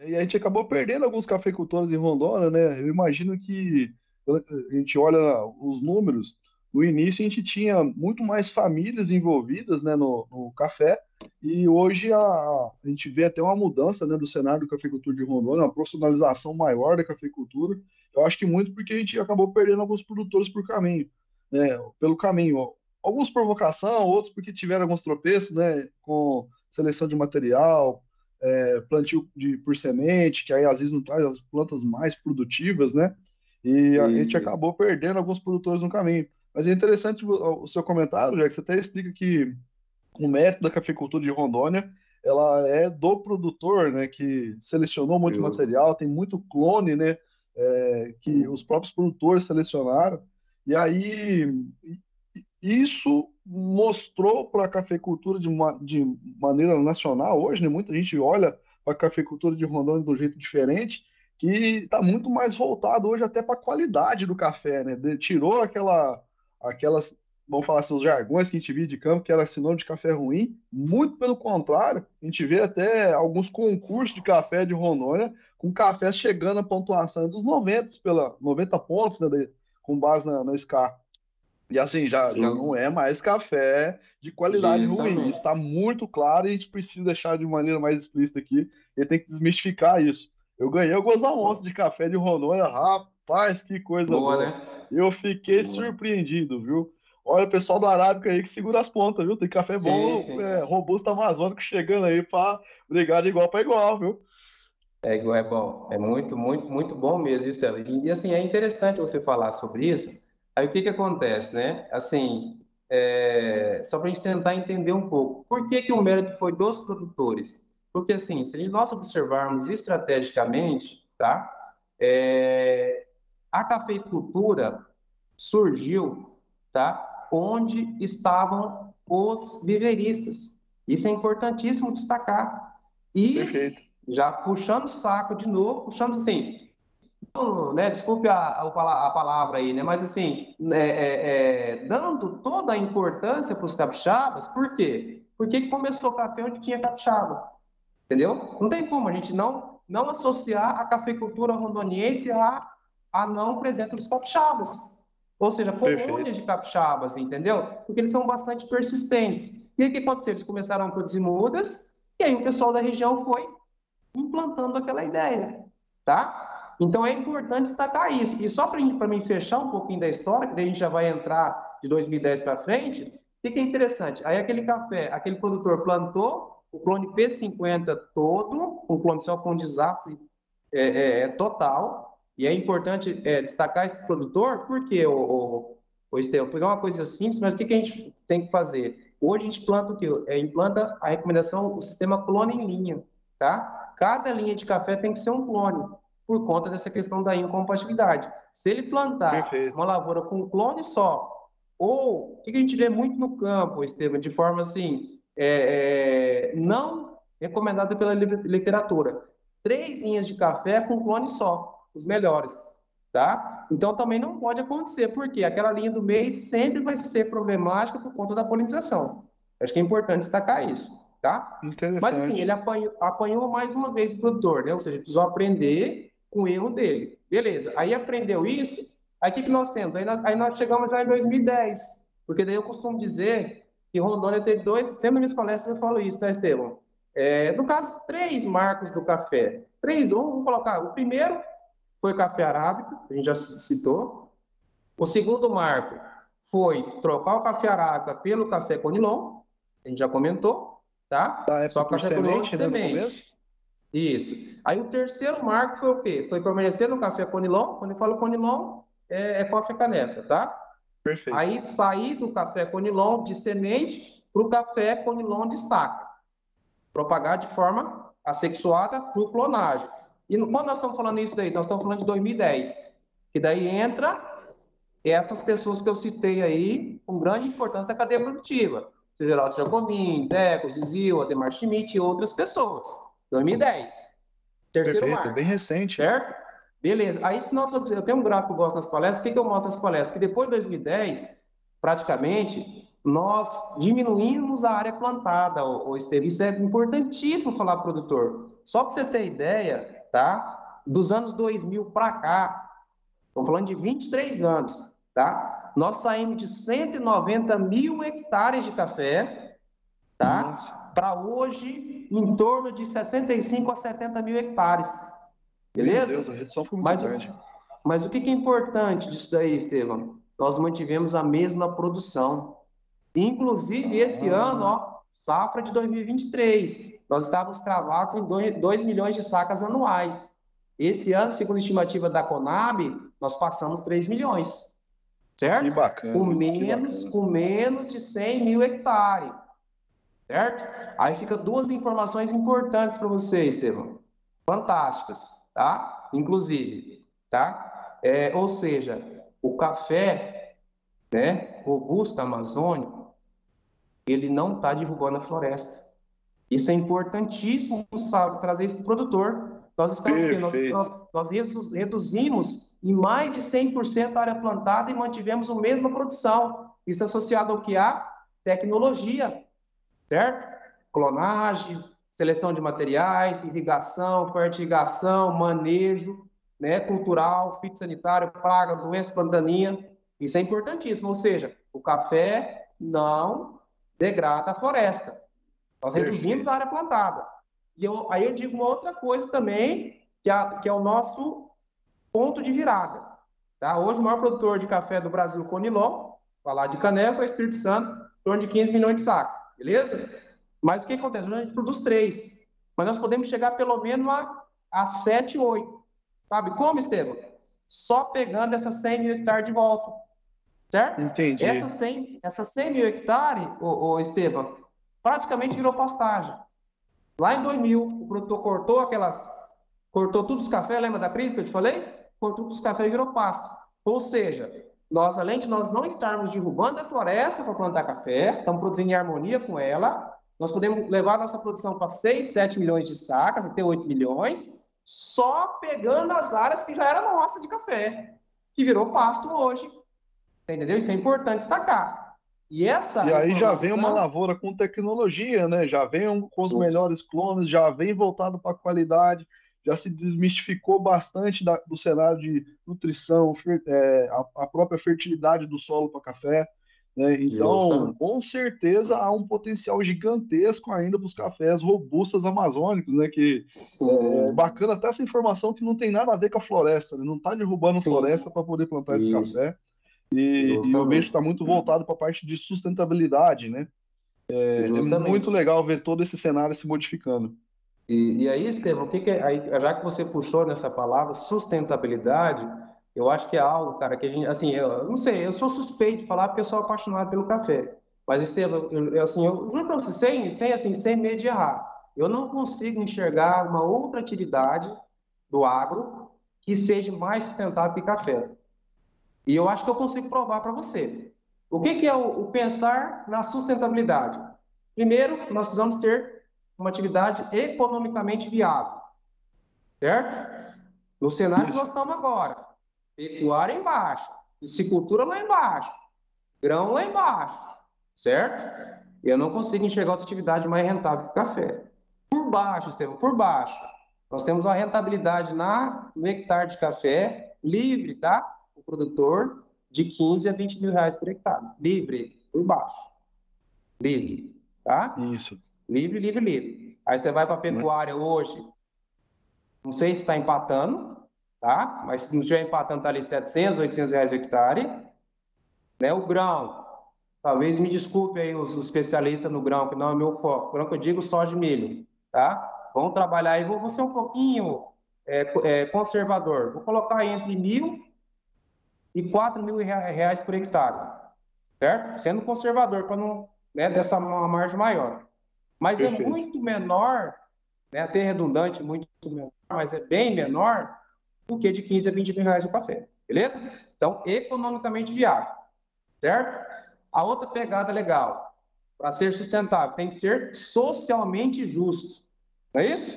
E a gente acabou perdendo alguns cafeicultores em Rondônia, né? Eu imagino que a gente olha os números, no início a gente tinha muito mais famílias envolvidas né, no, no café, e hoje a, a, gente vê até uma mudança né, do cenário da cafeicultura de Rondônia, uma profissionalização maior da cafeicultura. Eu acho que muito porque a gente acabou perdendo alguns produtores por caminho, né, pelo caminho. Alguns por vocação, outros porque tiveram alguns tropeços né, com seleção de material, é, plantio de, por semente, que aí às vezes não traz as plantas mais produtivas, né? E a Isso. gente acabou perdendo alguns produtores no caminho. Mas é interessante o, seu comentário, já que você até explica que o mérito da cafeicultura de Rondônia ela é do produtor, né, que selecionou muito Eu... material, tem muito clone, né, é, que os próprios produtores selecionaram. E aí isso mostrou para a cafeicultura de, uma, de maneira nacional hoje, né, muita gente olha para a cafeicultura de Rondônia de um jeito diferente, que está muito mais voltado hoje até para a qualidade do café, né? De, tirou aquela aquelas, vamos falar assim, os jargões que a gente via de campo, que era sinônimo de café ruim. Muito pelo contrário, a gente vê até alguns concursos de café de Rondônia, com café chegando a pontuação dos 90, pela, 90 pontos, né, com base na, na SCAR. E assim, já, já não é mais café de qualidade ruim. Isso está muito claro e a gente precisa deixar de maneira mais explícita aqui. Ele tem que desmistificar isso. Eu ganhei algumas amostras de café de Rondônia, rapaz, que coisa boa. boa. Né? Eu fiquei surpreendido, viu? Olha o pessoal do Arábica aí que segura as pontas, viu? Tem café bom, sim, sim. É, robusto amazônico chegando aí para brigar de igual para igual, viu? É igual, é bom. É muito, muito, muito bom mesmo, Estela. E, assim, é interessante você falar sobre isso. Aí o que que acontece, né? Assim, é... só para a gente tentar entender um pouco. Por que que o mérito foi dos produtores? Porque assim, se nós observarmos estrategicamente, tá? É a cafeicultura surgiu, tá? Onde estavam os viveristas. Isso é importantíssimo destacar. E Perfeito. Já puxando o saco de novo, puxando assim, né, desculpe a, a, a, palavra aí, né, mas assim, é, é, é, dando toda a importância para os capixabas, por quê? Porque começou café onde tinha capixaba, entendeu? Não tem como a gente não, não associar a cafeicultura rondoniense a a não presença dos capixabas. Ou seja, colônias de capixabas, entendeu? Porque eles são bastante persistentes. E aí o que aconteceu? Eles começaram a produzir mudas, e aí o pessoal da região foi implantando aquela ideia, tá? Então é importante destacar isso. E só para mim fechar um pouquinho da história, que daí a gente já vai entrar de 2010 para frente, o que é interessante? Aí aquele café, aquele produtor plantou o clone P50 todo, um clone só com desastre é, é, é total, e é importante é, destacar esse produtor, porque, o, o, o pegar uma coisa simples, mas o que, que a gente tem que fazer? Hoje a gente planta o quê? É, implanta a recomendação, o sistema clone em linha, tá? Cada linha de café tem que ser um clone, por conta dessa questão da incompatibilidade. Se ele plantar Perfeito. uma lavoura com um clone só, ou o que a gente vê muito no campo, Estevam, de forma assim, é, é, não recomendada pela literatura, três linhas de café com clone só, os melhores tá? Então também não pode acontecer, porque aquela linha do mês sempre vai ser problemática por conta da polinização. Acho que é importante destacar isso, tá? Mas assim, ele apanhou, apanhou mais uma vez o produtor, né? Ou seja, precisou aprender com o erro dele. Beleza, aí aprendeu isso, aí o que, que nós temos? Aí nós, aí nós chegamos já em 2010, porque daí eu costumo dizer que Rondônia teve dois, sempre nas palestras eu falo isso, tá, Estevam? É, no caso, três marcos do café. Três, vamos colocar. O primeiro foi café arábica, a gente já citou. O segundo marco foi trocar o café arábica pelo café conilon, a gente já comentou, tá? Só café conilon de semente. Né, Isso. Aí o terceiro marco foi o quê? Foi permanecer no café conilon. Quando eu falo conilon, é, é café canefa, tá? Perfeito. Aí sair do café conilon de semente para o café conilon de estaca. Propagar de forma assexuada por clonagem. E quando nós estamos falando isso daí, nós estamos falando de 2010, que daí entra essas pessoas que eu citei aí, com grande importância da cadeia produtiva, seja Geraldo Jacomim, Deco, Zizil, Ademar Schmidt e outras pessoas. 2010. Terceiro Perfeito, marco. bem recente. Certo? Beleza. Aí, se nós, eu tenho um gráfico que eu gosto nas palestras, o que, que eu mostro nas palestras? Que depois de 2010, praticamente, nós diminuímos a área plantada, o, o Esteve. Isso é importantíssimo falar produtor. Só para você ter ideia, tá? Dos anos 2000 para cá, estamos falando de 23 anos, tá? Nós saímos de 190 mil hectares de café, tá? Para hoje, em torno de 65 a 70 mil hectares. Beleza? Meu Deus, a redução foi muito mas, grande. Mas o que é importante disso daí, Estevam? Nós mantivemos a mesma produção. Inclusive, esse ah. ano, ó, safra de 2023, nós estávamos cravados em 2 milhões de sacas anuais. Esse ano, segundo a estimativa da Conab, nós passamos 3 milhões. Certo? Bacana. Com menos, com menos de 100 mil hectares. Certo? Aí fica duas informações importantes para você, Estevam. Fantásticas, tá? Inclusive, tá? É, ou seja, o café, né, robusto amazônico, ele não está derrubando a floresta. Isso é importantíssimo, sabe, trazer isso para o produtor. Nós estamos aqui, nós, nós, nós, reduzimos em mais de 100% a área plantada e mantivemos a mesma produção. Isso associado ao que há? Tecnologia, certo? Clonagem, seleção de materiais, irrigação, fertigação, manejo, né, cultural, fitossanitário, praga, doença, plantaninha. Isso é importantíssimo, ou seja, o café não degrada a floresta. Nós reduzimos a área plantada. E eu, aí eu digo uma outra coisa também, que, é, que é o nosso ponto de virada. Tá? Hoje, o maior produtor de café do Brasil, Conilon, falar de Caneco, é Espírito Santo, em torno de 15 milhões de sacos, beleza? Mas o que acontece? A gente produz três, mas nós podemos chegar pelo menos a, a 7, 8. Sabe como, Estevam? Só pegando essas 100 mil hectares de volta. Certo? Entendi. Essas 100, essas 100 mil hectares, ô, ô Estevam, praticamente virou pastagem. Lá em 2000, o produtor cortou aquelas, cortou todos os cafés, lembra da crise que eu te falei? Cortou todos os cafés e virou pasto. Ou seja, nós, além de nós não estarmos derrubando a floresta para plantar café, estamos produzindo em harmonia com ela, nós podemos levar nossa produção para 6, 7 milhões de sacas, até 8 milhões, só pegando as áreas que já era nossa de café, que virou pasto hoje. Entendeu? Isso é importante destacar. E essa E aí já vem uma lavoura com tecnologia, né? Já vem com os melhores clones, já vem voltado para a qualidade, já se desmistificou bastante da, do cenário de nutrição, é, a, a, própria fertilidade do solo para café. Né? Então, Justamente. com certeza há um potencial gigantesco ainda para os cafés robustos amazônicos, né? Que é bacana até essa informação que não tem nada a ver com a floresta, né? não está derrubando Sim. floresta para poder plantar Isso. esse café. E, e eu vejo que está muito voltado para a parte de sustentabilidade, né? É, é, muito legal ver todo esse cenário se modificando. E, e aí, Estevam, o que, que é, aí, já que você puxou nessa palavra sustentabilidade, eu acho que é algo, cara, que a gente, assim, eu não sei, eu sou suspeito de falar porque eu sou apaixonado pelo café. Mas, Estevam, eu, assim, eu juro para você, sem, sem, assim, sem medo de errar, eu não consigo enxergar uma outra atividade do agro que seja mais sustentável que café. E eu acho que eu consigo provar para você. O que, que é o, o, pensar na sustentabilidade? Primeiro, nós precisamos ter uma atividade economicamente viável, certo? No cenário que nós estamos agora, pecuária embaixo, piscicultura lá embaixo, grão lá embaixo, certo? Eu não consigo enxergar outra atividade mais rentável que café. Por baixo, Estevam, por baixo, nós temos uma rentabilidade na, no hectare de café livre, tá? Produtor de 15 a 20 mil reais por hectare. Livre, por baixo. Livre, tá? Isso. Livre, livre, livre. Aí você vai para a pecuária hoje, não sei se está empatando, tá? Mas se não estiver empatando, está ali 700, 800 reais o hectare. Né? O grão, talvez me desculpe aí os, os especialistas no grão, que não é meu foco. O grão que eu digo, soja e milho, tá? Vamos trabalhar aí, vou, vou ser um pouquinho é, é, conservador. Vou colocar entre mil e quatro mil reais por hectare, certo? Sendo conservador, para não, né, dessa margem maior. Mas é Perfeito. é muito menor, né, até redundante, muito menor, mas é bem menor do que de 15 a 20 mil reais o café, beleza? Então, economicamente viável, certo? A outra pegada legal, para ser sustentável, tem que ser socialmente justo. Não é isso?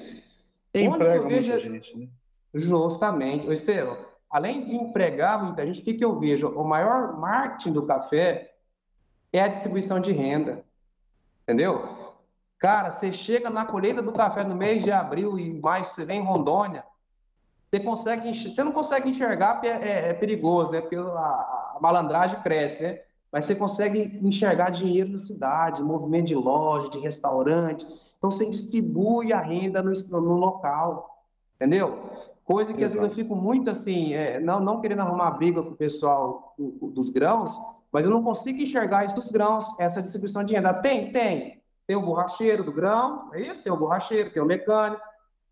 Onde emprega vejo... muita gente, né? Justamente. Estevam, além de empregar muita gente, o que, que eu vejo? O maior marketing do café é a distribuição de renda. Entendeu? Cara, você chega na colheita do café no mês de abril e mais você vem em Rondônia, você consegue você não consegue enxergar é, é, é perigoso, né? Porque a, a, malandragem cresce, né? Mas você consegue enxergar dinheiro na cidade, movimento de loja, de restaurante, então você distribui a renda no, no local, entendeu? Coisa que às vezes eu fico muito assim, é, não, não querendo arrumar briga com o pessoal do, dos grãos, mas eu não consigo enxergar isso dos grãos, essa distribuição de renda. Tem, tem. Tem o borracheiro do grão, é isso? Tem o borracheiro, tem o mecânico,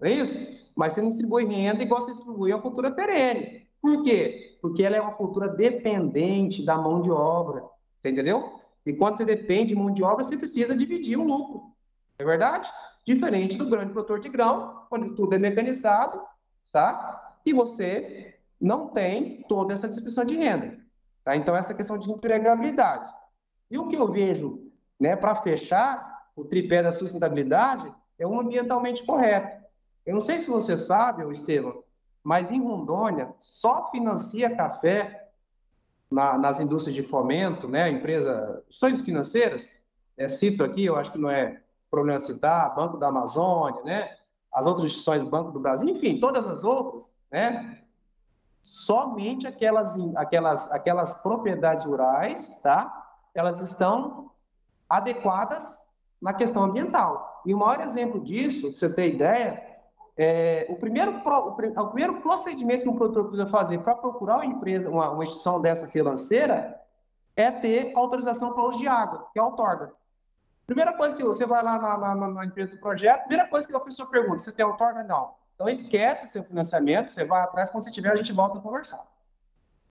é isso? Mas você não distribui renda igual você distribui a cultura perene. Por quê? Porque ela é uma cultura dependente da mão de obra. Você entendeu? E quando você depende de mão de obra, você precisa dividir o lucro. É verdade? Diferente do grande produtor de grão, onde tudo é mecanizado, tá? E você não tem toda essa distribuição de renda. Tá? Então, essa questão de empregabilidade. E o que eu vejo, né, para fechar o tripé da sustentabilidade, é o ambientalmente correto. Eu não sei se você sabe, Estevam, mas em Rondônia só financia café na, nas indústrias de fomento, né, empresa, instituições financeiras, é, cito aqui, eu acho que não é problema citar, Banco da Amazônia, né? As outras instituições, Banco do Brasil, enfim, todas as outras, né? Somente aquelas, aquelas, aquelas propriedades rurais, tá? Elas estão adequadas na questão ambiental. E o maior exemplo disso, para você ter ideia, é, o, primeiro o, primeiro procedimento que um produtor precisa fazer para procurar uma empresa, uma, uma instituição dessa financeira, é ter autorização para uso de água, que é outorga. Primeira coisa que você vai lá na, na, na empresa do projeto, primeira coisa que a pessoa pergunta, você tem outorga? Não. Então esquece seu financiamento, você vai atrás, quando você tiver, a gente volta a conversar.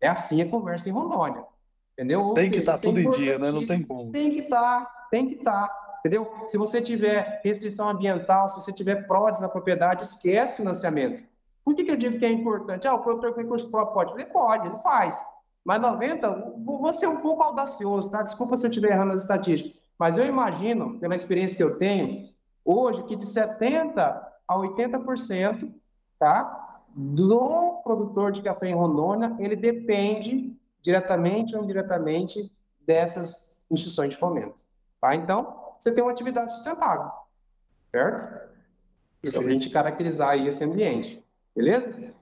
É assim a conversa em Rondônia. Entendeu? tem que estar tá tudo em dia, né? Não tem como. Tem que estar, tá, tem que estar. Tá, entendeu? Se você tiver restrição ambiental, se você tiver PRODES na propriedade, esquece financiamento. Por que, que eu digo que é importante? Ah, o produtor com recurso próprio pode? Ele pode, ele faz. Mas 90, vou ser um pouco audacioso, tá? Desculpa se eu estiver errando as estatísticas. Mas eu imagino, pela experiência que eu tenho, hoje, que de 70% a 80%, tá? Do produtor de café em Rondônia, ele depende diretamente ou indiretamente dessas instituições de fomento. Tá? Então, você tem uma atividade sustentável, certo? Só a gente caracterizar aí esse ambiente, beleza?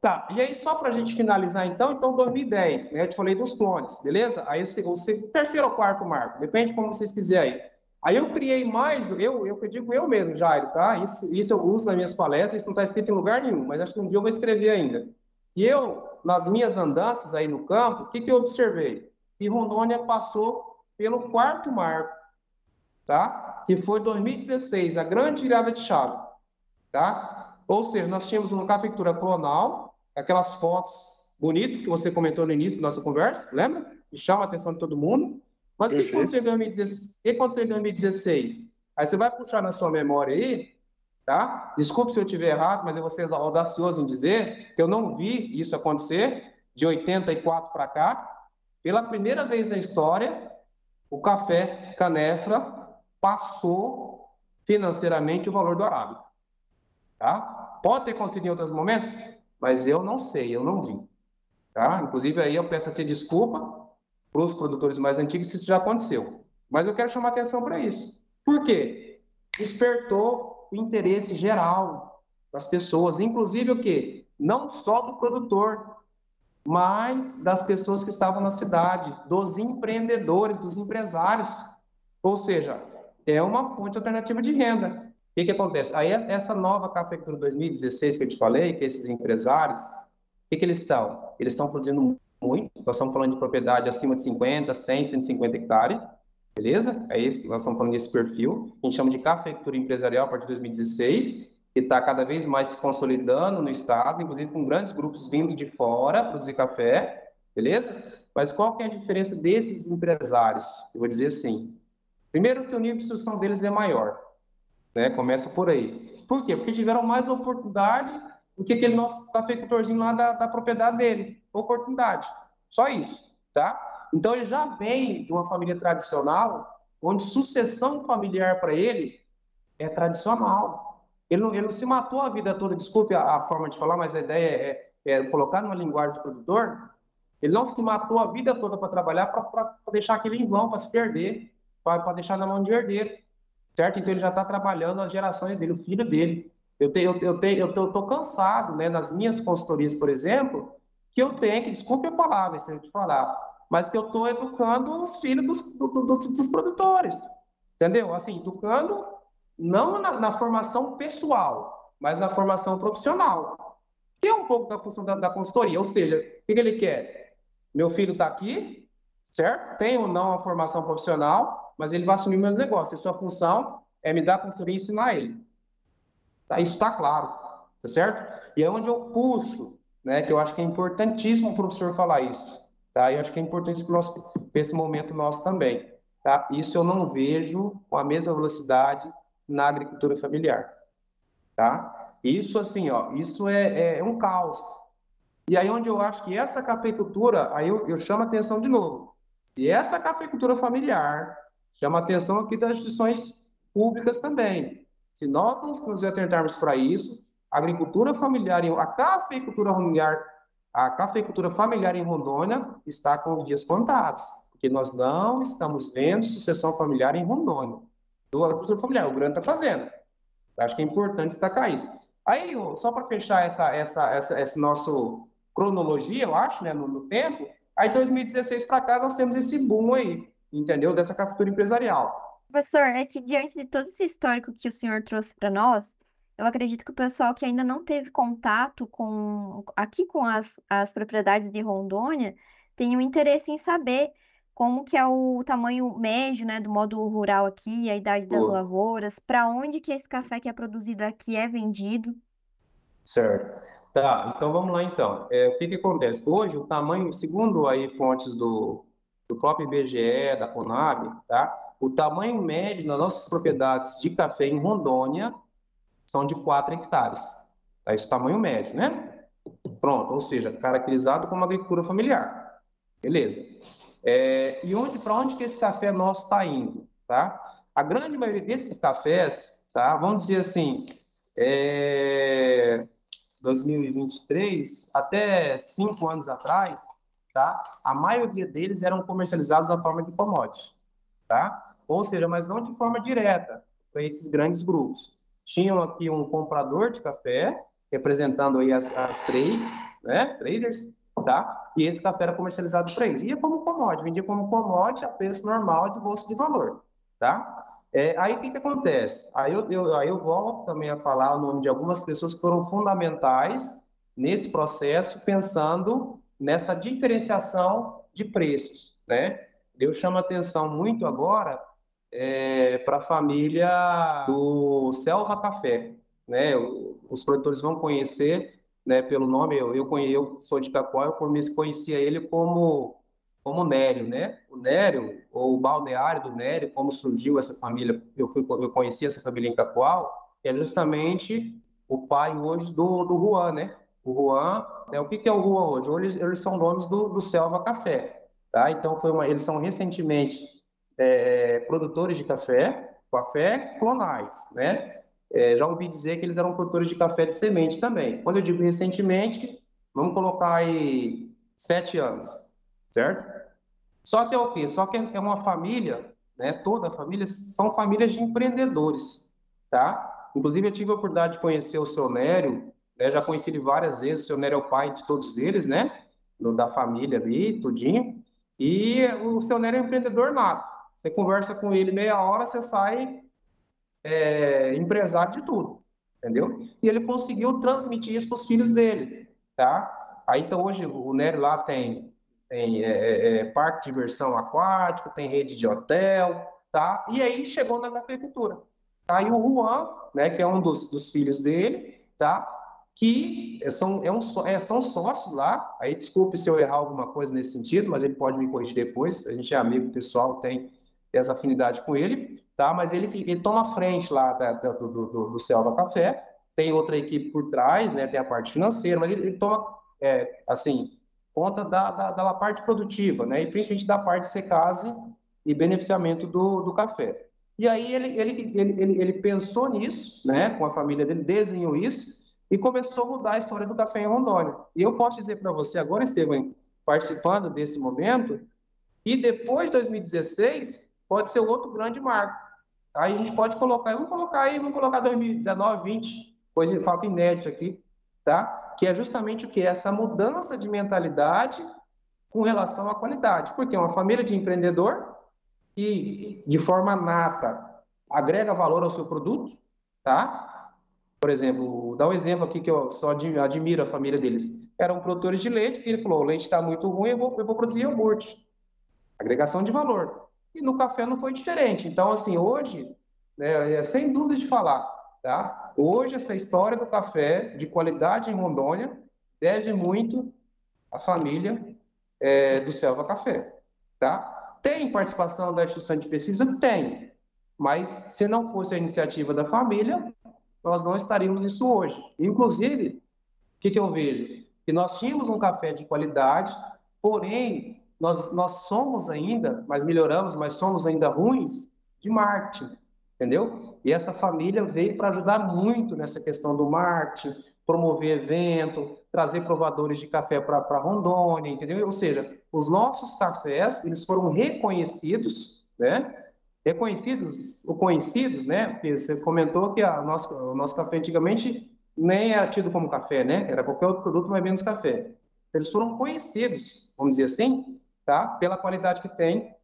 Tá, e aí só para a gente finalizar então, então 2010, né? Eu te falei dos clones, beleza? Aí o, o terceiro ou quarto marco, depende como vocês quiserem aí. Aí eu criei mais, eu, eu digo eu mesmo, Jairo, tá? Isso, isso eu uso nas minhas palestras, isso não está escrito em lugar nenhum, mas acho que um dia eu vou escrever ainda. E eu, nas minhas andanças aí no campo, o que, que eu observei? Que Rondônia passou pelo quarto marco, tá? Que foi 2016, a grande virada de chave, tá? Ou seja, nós tínhamos uma cafeitura clonal, aquelas fotos bonitas que você comentou no início da nossa conversa, lembra? E chama a atenção de todo mundo. Mas o que aconteceu em 2016? O que aconteceu em 2016? Aí você vai puxar na sua memória aí, tá? Desculpe se eu estiver errado, mas eu vou ser audacioso em dizer que eu não vi isso acontecer de 84 para cá. Pela primeira vez na história, o café canefra passou financeiramente o valor do arábica. Tá? Pode ter acontecido em outros momentos, mas eu não sei, eu não vi. Tá? Inclusive, aí eu peço até desculpa para os produtores mais antigos se isso já aconteceu. Mas eu quero chamar atenção para isso. Por quê? Despertou o interesse geral das pessoas, inclusive o quê? Não só do produtor, mas das pessoas que estavam na cidade, dos empreendedores, dos empresários. Ou seja, é uma fonte alternativa de renda. Que, que acontece? Aí, essa nova cafeicultura 2016 que eu te falei, que esses empresários, o que, que eles estão? Eles estão produzindo muito, nós estamos falando de propriedade acima de 50, 100, 150 hectares, beleza? É esse, nós estamos falando desse perfil, a gente chama de cafeicultura empresarial a partir de 2016, que está cada vez mais se consolidando no estado, inclusive com grandes grupos vindo de fora produzir café, beleza? Mas qual que é a diferença desses empresários? Eu vou dizer assim, primeiro que o nível de instrução deles é maior, né? Começa por aí. Por quê? Porque tiveram mais oportunidade do que aquele nosso cafeicultorzinho lá da, da propriedade dele oportunidade. Só isso, tá? Então ele já vem de uma família tradicional, onde sucessão familiar para ele é tradicional. Ele não, ele não se matou a vida toda, desculpe a, a forma de falar, mas a ideia é, é colocar numa linguagem do produtor. Ele não se matou a vida toda para trabalhar, para deixar aquele em vão, para se perder, para deixar na mão de herdeiro, certo? Então ele já está trabalhando as gerações dele, o filho dele. Eu tenho, eu tenho, eu tô, tô cansado, né? Nas minhas consultorias, por exemplo, que eu tenho, que desculpe a palavra, se eu te falar, mas que eu estou educando os filhos dos, do, do, dos produtores, entendeu? Assim, educando não na, na, formação pessoal, mas na formação profissional, que é um pouco da função da, da consultoria, ou seja, o que, que ele quer? Meu filho está aqui, certo? Tem ou não a formação profissional, mas ele vai assumir meus negócios, e sua função é me dar consultoria e ensinar ele. Tá? Isso está claro, tá certo? E é onde eu puxo né? Que eu acho que é importantíssimo o professor falar isso, tá? Eu acho que é importante para esse momento nosso também, tá? Isso eu não vejo com a mesma velocidade na agricultura familiar, tá? Isso assim, ó, isso é, é um caos. E aí onde eu acho que essa cafeicultura, aí eu, eu chamo a atenção de novo. Se essa cafeicultura familiar chama a atenção aqui das instituições públicas também. Se nós não nos atentarmos para isso, agricultura familiar, a cafeicultura familiar, a cafeicultura familiar em Rondônia está com os dias contados, porque nós não estamos vendo sucessão familiar em Rondônia. Do agricultura familiar, o grande está fazendo. Acho que é importante destacar isso. Aí, só para fechar essa, essa, essa, essa nossa cronologia, eu acho, né, no, no tempo, aí 2016 para cá nós temos esse boom aí, entendeu? Dessa cafeicultura empresarial. Professor, é que diante de todo esse histórico que o senhor trouxe para nós, eu acredito que o pessoal que ainda não teve contato com aqui com as, as propriedades de Rondônia tem um interesse em saber como que é o tamanho médio, né, do modo rural aqui, a idade das Boa. lavouras, para onde que esse café que é produzido aqui é vendido. Certo. Tá, então vamos lá então. É, o que que acontece? Hoje o tamanho, segundo aí fontes do, do próprio IBGE, da Conab, tá? O tamanho médio nas nossas propriedades de café em Rondônia são de 4 hectares. Tá? É tamanho médio, né? Pronto, ou seja, caracterizado como agricultura familiar. Beleza. É, e onde, para onde que esse café nosso está indo? Tá? A grande maioria desses cafés, tá? vamos dizer assim, é, 2023, até cinco anos atrás, tá? a maioria deles eram comercializados na forma de commodity. Tá? Ou seja, mas não de forma direta, para esses grandes grupos tinham aqui um comprador de café, representando aí as, as trades, né, traders, tá? E esse café era comercializado para eles. Ia como commodity, vendia como commodity a preço normal de bolsa de valor, tá? É, aí o que, que acontece? Aí eu, eu, aí eu volto também a falar o nome de algumas pessoas que foram fundamentais nesse processo, pensando nessa diferenciação de preços, né? Eu chamo atenção muito agora é, para a família do Selva Café. Né? Os produtores vão conhecer né, pelo nome, eu, eu, eu sou de Cacoal, eu conhecia ele como, como Nério, né? O Nério, ou o balneário do Nério, como surgiu essa família, eu, fui, eu conheci essa família em Cacoal, é justamente o pai hoje do, do Juan, né? O Juan, né? o que, que é o Juan hoje? Hoje eles, eles são donos do, do Selva Café, tá? Então, foi uma, eles são recentemente é, produtores de café, café clonais, né? É, já ouvi dizer que eles eram produtores de café de semente também. Quando eu digo recentemente, vamos colocar aí sete anos, certo? Só que é o quê? Só que é uma família, né? Toda a família são famílias de empreendedores, tá? Inclusive eu tive a oportunidade de conhecer o seu Nério, né? Já conheci ele várias vezes. O seu Nério é o pai de todos eles, né? Do, da família ali, tudinho. E o seu Nério é um empreendedor nato. Você conversa com ele meia hora, você sai é, empresário de tudo, entendeu? E ele conseguiu transmitir isso para os filhos dele, tá? Aí então hoje o Nério lá tem tem é, é, é, parque de diversão aquático, tem rede de hotel, tá? E aí chegou na agricultura. Tá? E o Juan, né, que é um dos, dos filhos dele, tá? Que são, é um, é, são sócios lá. Aí desculpe se eu errar alguma coisa nesse sentido, mas ele pode me corrigir depois. A gente é amigo pessoal, tem essa afinidade com ele, tá? Mas ele, ele toma frente lá da, da, do, do, do Selva Café. Tem outra equipe por trás, né? Tem a parte financeira, mas ele, ele toma, é, assim, conta da, da, da, parte produtiva, né? E principalmente da parte de secagem e beneficiamento do, do café. E aí ele, ele, ele, ele, ele pensou nisso, né? Com a família dele, desenhou isso e começou a mudar a história do café em Rondônia. E eu posso dizer para você agora, Estevam, participando desse momento, e depois de 2016 pode ser outro grande marco. Aí a gente pode colocar, vamos colocar aí, vamos colocar 2019, 20, coisa falta inédita aqui, tá? que é justamente o que? Essa mudança de mentalidade com relação à qualidade. Porque uma família de empreendedor que, de forma nata, agrega valor ao seu produto, tá? Por exemplo, dá um exemplo aqui que eu só admiro a família deles. Eram produtores de leite, que ele falou, o leite está muito ruim, eu vou, eu vou produzir iogurte. Agregação de valor. E no café não foi diferente. Então, assim, hoje, né, é sem dúvida de falar, Tá? Hoje, essa história do café de qualidade em Rondônia deve muito à família é, do Selva Café. Tá? Tem participação da instituição de pesquisa? Tem. Mas se não fosse a iniciativa da família, nós não estaríamos nisso hoje. Inclusive, o que, que eu vejo? Que nós tínhamos um café de qualidade, porém, nós, nós somos ainda, mas melhoramos, mas somos ainda ruins de marketing, entendeu? E essa família veio para ajudar muito nessa questão do marketing, promover evento, trazer provadores de café para Rondônia, entendeu? Ou seja, os nossos cafés, eles foram reconhecidos, né? Reconhecidos, ou conhecidos, né? Você comentou que a nosso, o nosso café antigamente nem era tido como café, né? Era qualquer outro produto, mas menos café. Eles foram conhecidos, vamos dizer assim, tá? Pela qualidade que tem,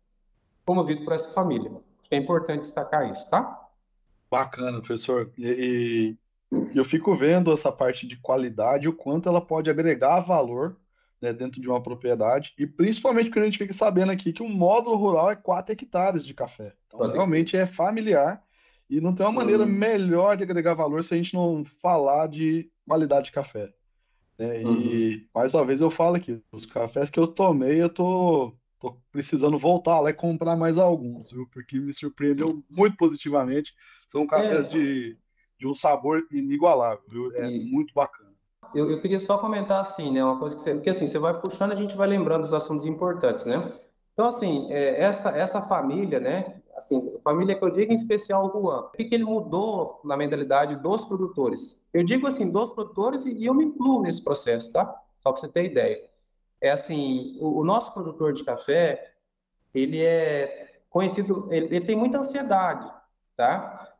promovido por essa família. É importante destacar isso, tá? Bacana, professor. E, e eu fico vendo essa parte de qualidade, o quanto ela pode agregar valor né, dentro de uma propriedade, e principalmente porque a gente fica sabendo aqui que o módulo rural é 4 hectares de café. Então, realmente é familiar e não tem uma maneira uhum. melhor de agregar valor se a gente não falar de qualidade de café. E uhum. mais uma vez eu falo aqui, os cafés que eu tomei, eu tô, tô precisando voltar lá e comprar mais alguns, viu? Porque me surpreendeu muito positivamente. São cafés é. de, de um sabor inigualável, viu? É e... muito bacana. Eu, eu, queria só comentar assim, né? Uma coisa que você. Porque assim, você vai puxando, a gente vai lembrando dos assuntos importantes, né? Então, assim, é, essa, essa família, né? Assim, família que eu digo em especial o Juan. O que, que ele mudou na mentalidade dos produtores? Eu digo assim, dos produtores e, e eu me incluo nesse processo, tá? Só para você ter ideia. É assim, o, o, nosso produtor de café, ele é conhecido, ele, ele tem muita ansiedade, tá?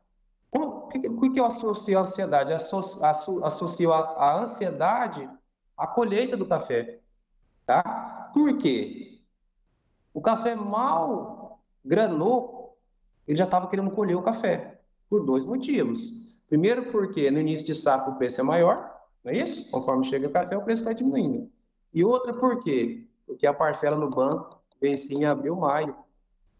O que, que, que eu associo à ansiedade? Associo, associo a, a ansiedade à colheita do café. Tá? Por quê? O café mal granou, ele já estava querendo colher o café. Por dois motivos. Primeiro, porque no início de safra o preço é maior, não é isso? Conforme chega o café, o preço vai diminuindo. E outra, por quê? Porque a parcela no banco vencia em abril, maio.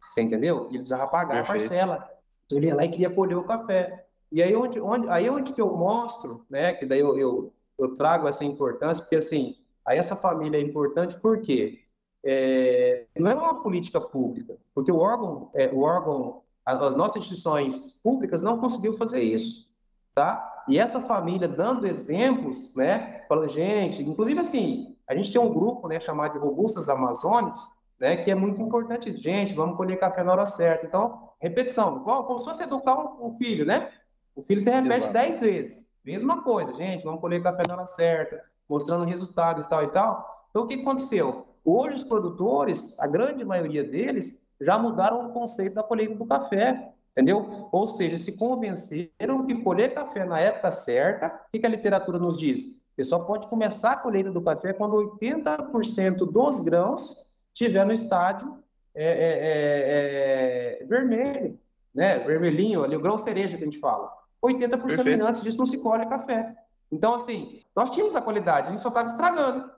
Você entendeu? E ele precisava pagar Perfeito. a parcela. Então ele ia lá e queria colher o café. E aí onde, onde, aí onde que eu mostro, né, que daí eu, eu, eu trago essa importância, porque assim, aí essa família é importante por quê? é, não era uma política pública, porque o órgão, é, o órgão, as nossas instituições públicas não conseguiu fazer isso, tá? E essa família dando exemplos, né, falando, gente, inclusive assim, a gente tem um grupo, né, chamado de Robustas Amazônicas, né, que é muito importante, gente, vamos colher café na hora certa. Então, repetição, igual como se fosse educar um, um filho, né? O filho se repete dez vezes, mesma coisa, gente, vamos colher café na hora certa, mostrando resultado e tal e tal. Então, o que aconteceu? Hoje, os produtores, a grande maioria deles, já mudaram o conceito da colheita do café, entendeu? Ou seja, se convenceram que colher café na época certa, o que, que a literatura nos diz? Você só pode começar a colheita do café quando 80% dos grãos estiver no estádio é, é, é, é, vermelho, né? vermelhinho, ali, o grão cereja que a gente fala. 80% Perfeito. antes disso não se colhe café. Então, assim, nós tínhamos a qualidade, a gente só estava estragando.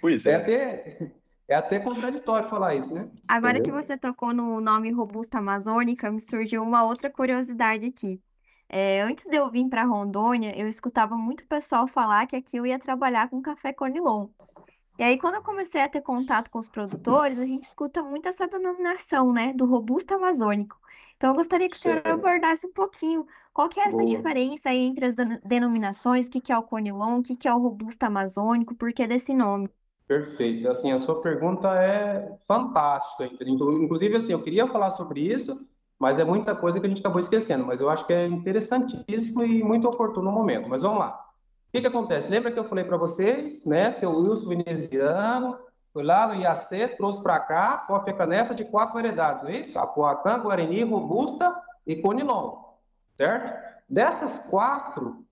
Pois é. É até, é até contraditório falar isso, né? Agora Entendeu? que você tocou no nome Robusta Amazônica, me surgiu uma outra curiosidade aqui. É, antes de eu vir para Rondônia, eu escutava muito pessoal falar que aqui eu ia trabalhar com café Conilon. E aí, quando eu comecei a ter contato com os produtores, a gente escuta muito essa denominação, né, do robusto amazônico. Então, eu gostaria que o senhor abordasse um pouquinho qual que é essa Boa. diferença aí entre as denominações, o que, que é o conilon, o que, que é o robusto amazônico, por que desse nome? Perfeito. Assim, a sua pergunta é fantástica. Inclusive, assim, eu queria falar sobre isso, mas é muita coisa que a gente acabou esquecendo. Mas eu acho que é interessantíssimo e muito oportuno no momento. Mas vamos lá. O que, que acontece? Lembra que eu falei para vocês, né? Seu Wilson veneziano foi lá no IAC, trouxe para cá coffee canefa de quatro variedades, não é isso? Apoatã, Guarani, Robusta e Conilon, certo? Dessas quatro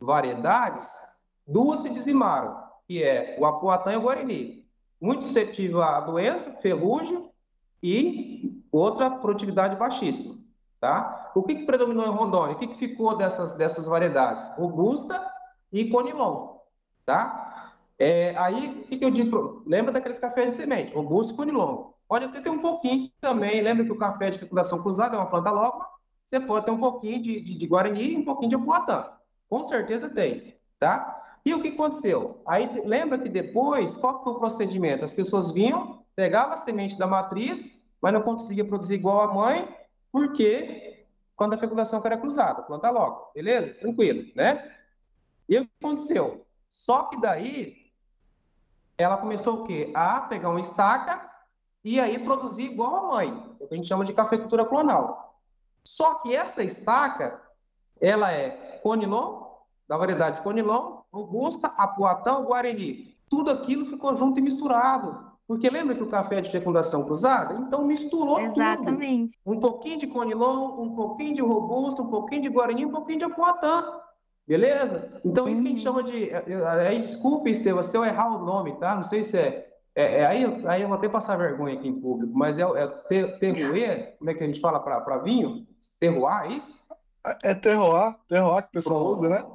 variedades, duas se dizimaram, que é o Apoatã e o Guarani. Muito suscetível à doença, ferrugem e outra produtividade baixíssima, tá? O que, que predominou em Rondônia? O que, que ficou dessas, dessas variedades? Robusta e conilon, tá? É, aí, o que, que eu digo? Lembra daqueles cafés de semente, robusto e conilon. Pode até ter um pouquinho também, lembra que o café de fecundação cruzada é uma planta logo, você pode ter um pouquinho de, de, de Guarani e um pouquinho de Apuatã. Com certeza tem, tá? E o que aconteceu? Aí, lembra que depois, qual foi o procedimento? As pessoas vinham, pegavam a semente da matriz, mas não conseguia produzir igual a mãe, porque quando a fecundação era cruzada, planta logo, beleza? Tranquilo, né? E o que aconteceu? Só que daí ela começou o quê? A pegar uma estaca e aí produzir igual a mãe, o que a gente chama de cafeicultura clonal. Só que essa estaca, ela é conilon, da variedade conilon, robusta, apuatão, guarani. Tudo aquilo ficou junto e misturado. Porque lembra que o café é de fecundação cruzada? Então misturou Exatamente. tudo. Um pouquinho de conilon, um pouquinho de robusta, um pouquinho de guarani, um pouquinho de apuatã. Beleza? Então, isso que a gente chama de. É, é, aí, desculpe, Estevam, se eu errar o nome, tá? Não sei se é. é, é aí, aí eu vou até passar vergonha aqui em público, mas é, é ter, terroir, como é que a gente fala para vinho? Terroir, é isso? É terroir, terroir que o pessoal usa, né?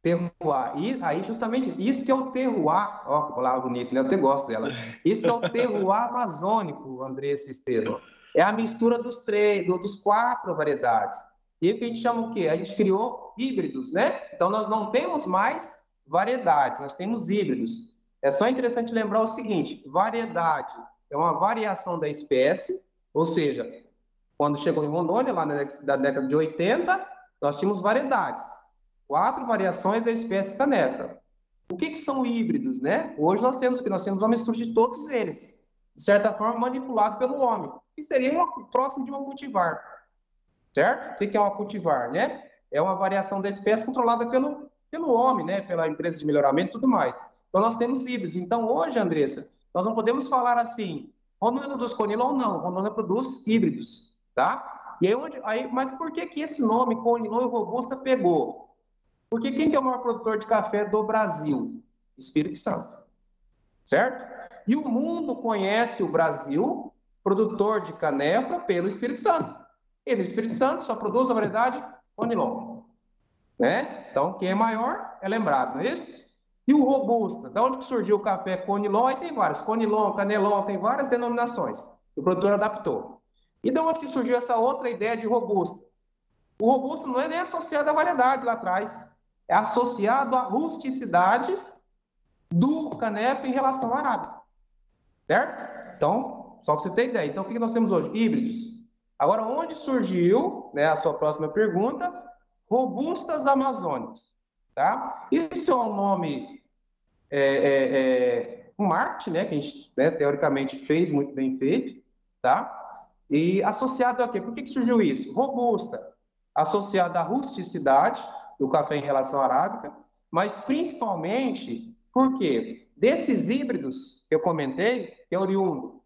Terroir. E aí, justamente isso, isso que é o terroir, ó, que palavra bonita, né? eu até gosto dela. Isso que é o terroir amazônico, Andressa Estevam. É a mistura dos três, dos quatro variedades. E o que a gente chama o quê? A gente criou híbridos, né? Então, nós não temos mais variedades, nós temos híbridos. É só interessante lembrar o seguinte: variedade é uma variação da espécie, ou seja, quando chegou em Rondônia, lá na década de 80, nós tínhamos variedades, quatro variações da espécie canefra. O que, que são híbridos, né? Hoje nós temos que nós temos uma mistura de todos eles, de certa forma manipulado pelo homem, que seria uma, próximo de um cultivar certo? O que é uma cultivar, né? É uma variação da espécie controlada pelo, pelo homem, né? Pela empresa de melhoramento e tudo mais. Então, nós temos híbridos. Então, hoje, Andressa, nós não podemos falar assim, Rondônia produz conilon, não. Rondônia produz híbridos, tá? E aí, onde, aí, mas por que que esse nome, conilon e robusta, pegou? Porque quem que é o maior produtor de café do Brasil? Espírito Santo, certo? E o mundo conhece o Brasil, produtor de canefa, pelo Espírito Santo. E no Espírito Santo só produz a variedade Conilon. Né? Então, quem é maior é lembrado, não é isso? E o Robusta, da onde que surgiu o café Conilon? Aí tem vários, Conilon, Canelon, tem várias denominações. O produtor adaptou. E da onde que surgiu essa outra ideia de Robusta? O Robusta não é nem associado à variedade lá atrás, é associado à rusticidade do canefe em relação à arábica. certo? Então, só para você ter ideia. Então, o que nós temos hoje? Híbridos. Agora, onde surgiu, né, a sua próxima pergunta, robustas amazônicas, tá? Isso é um nome, é, é, é, um marketing, né, que a gente, né, teoricamente, fez muito bem feito, tá? E associado a quê? Por que, que surgiu isso? Robusta, associado à rusticidade do café em relação à arábica, mas principalmente porque desses híbridos que eu comentei, que é oriundo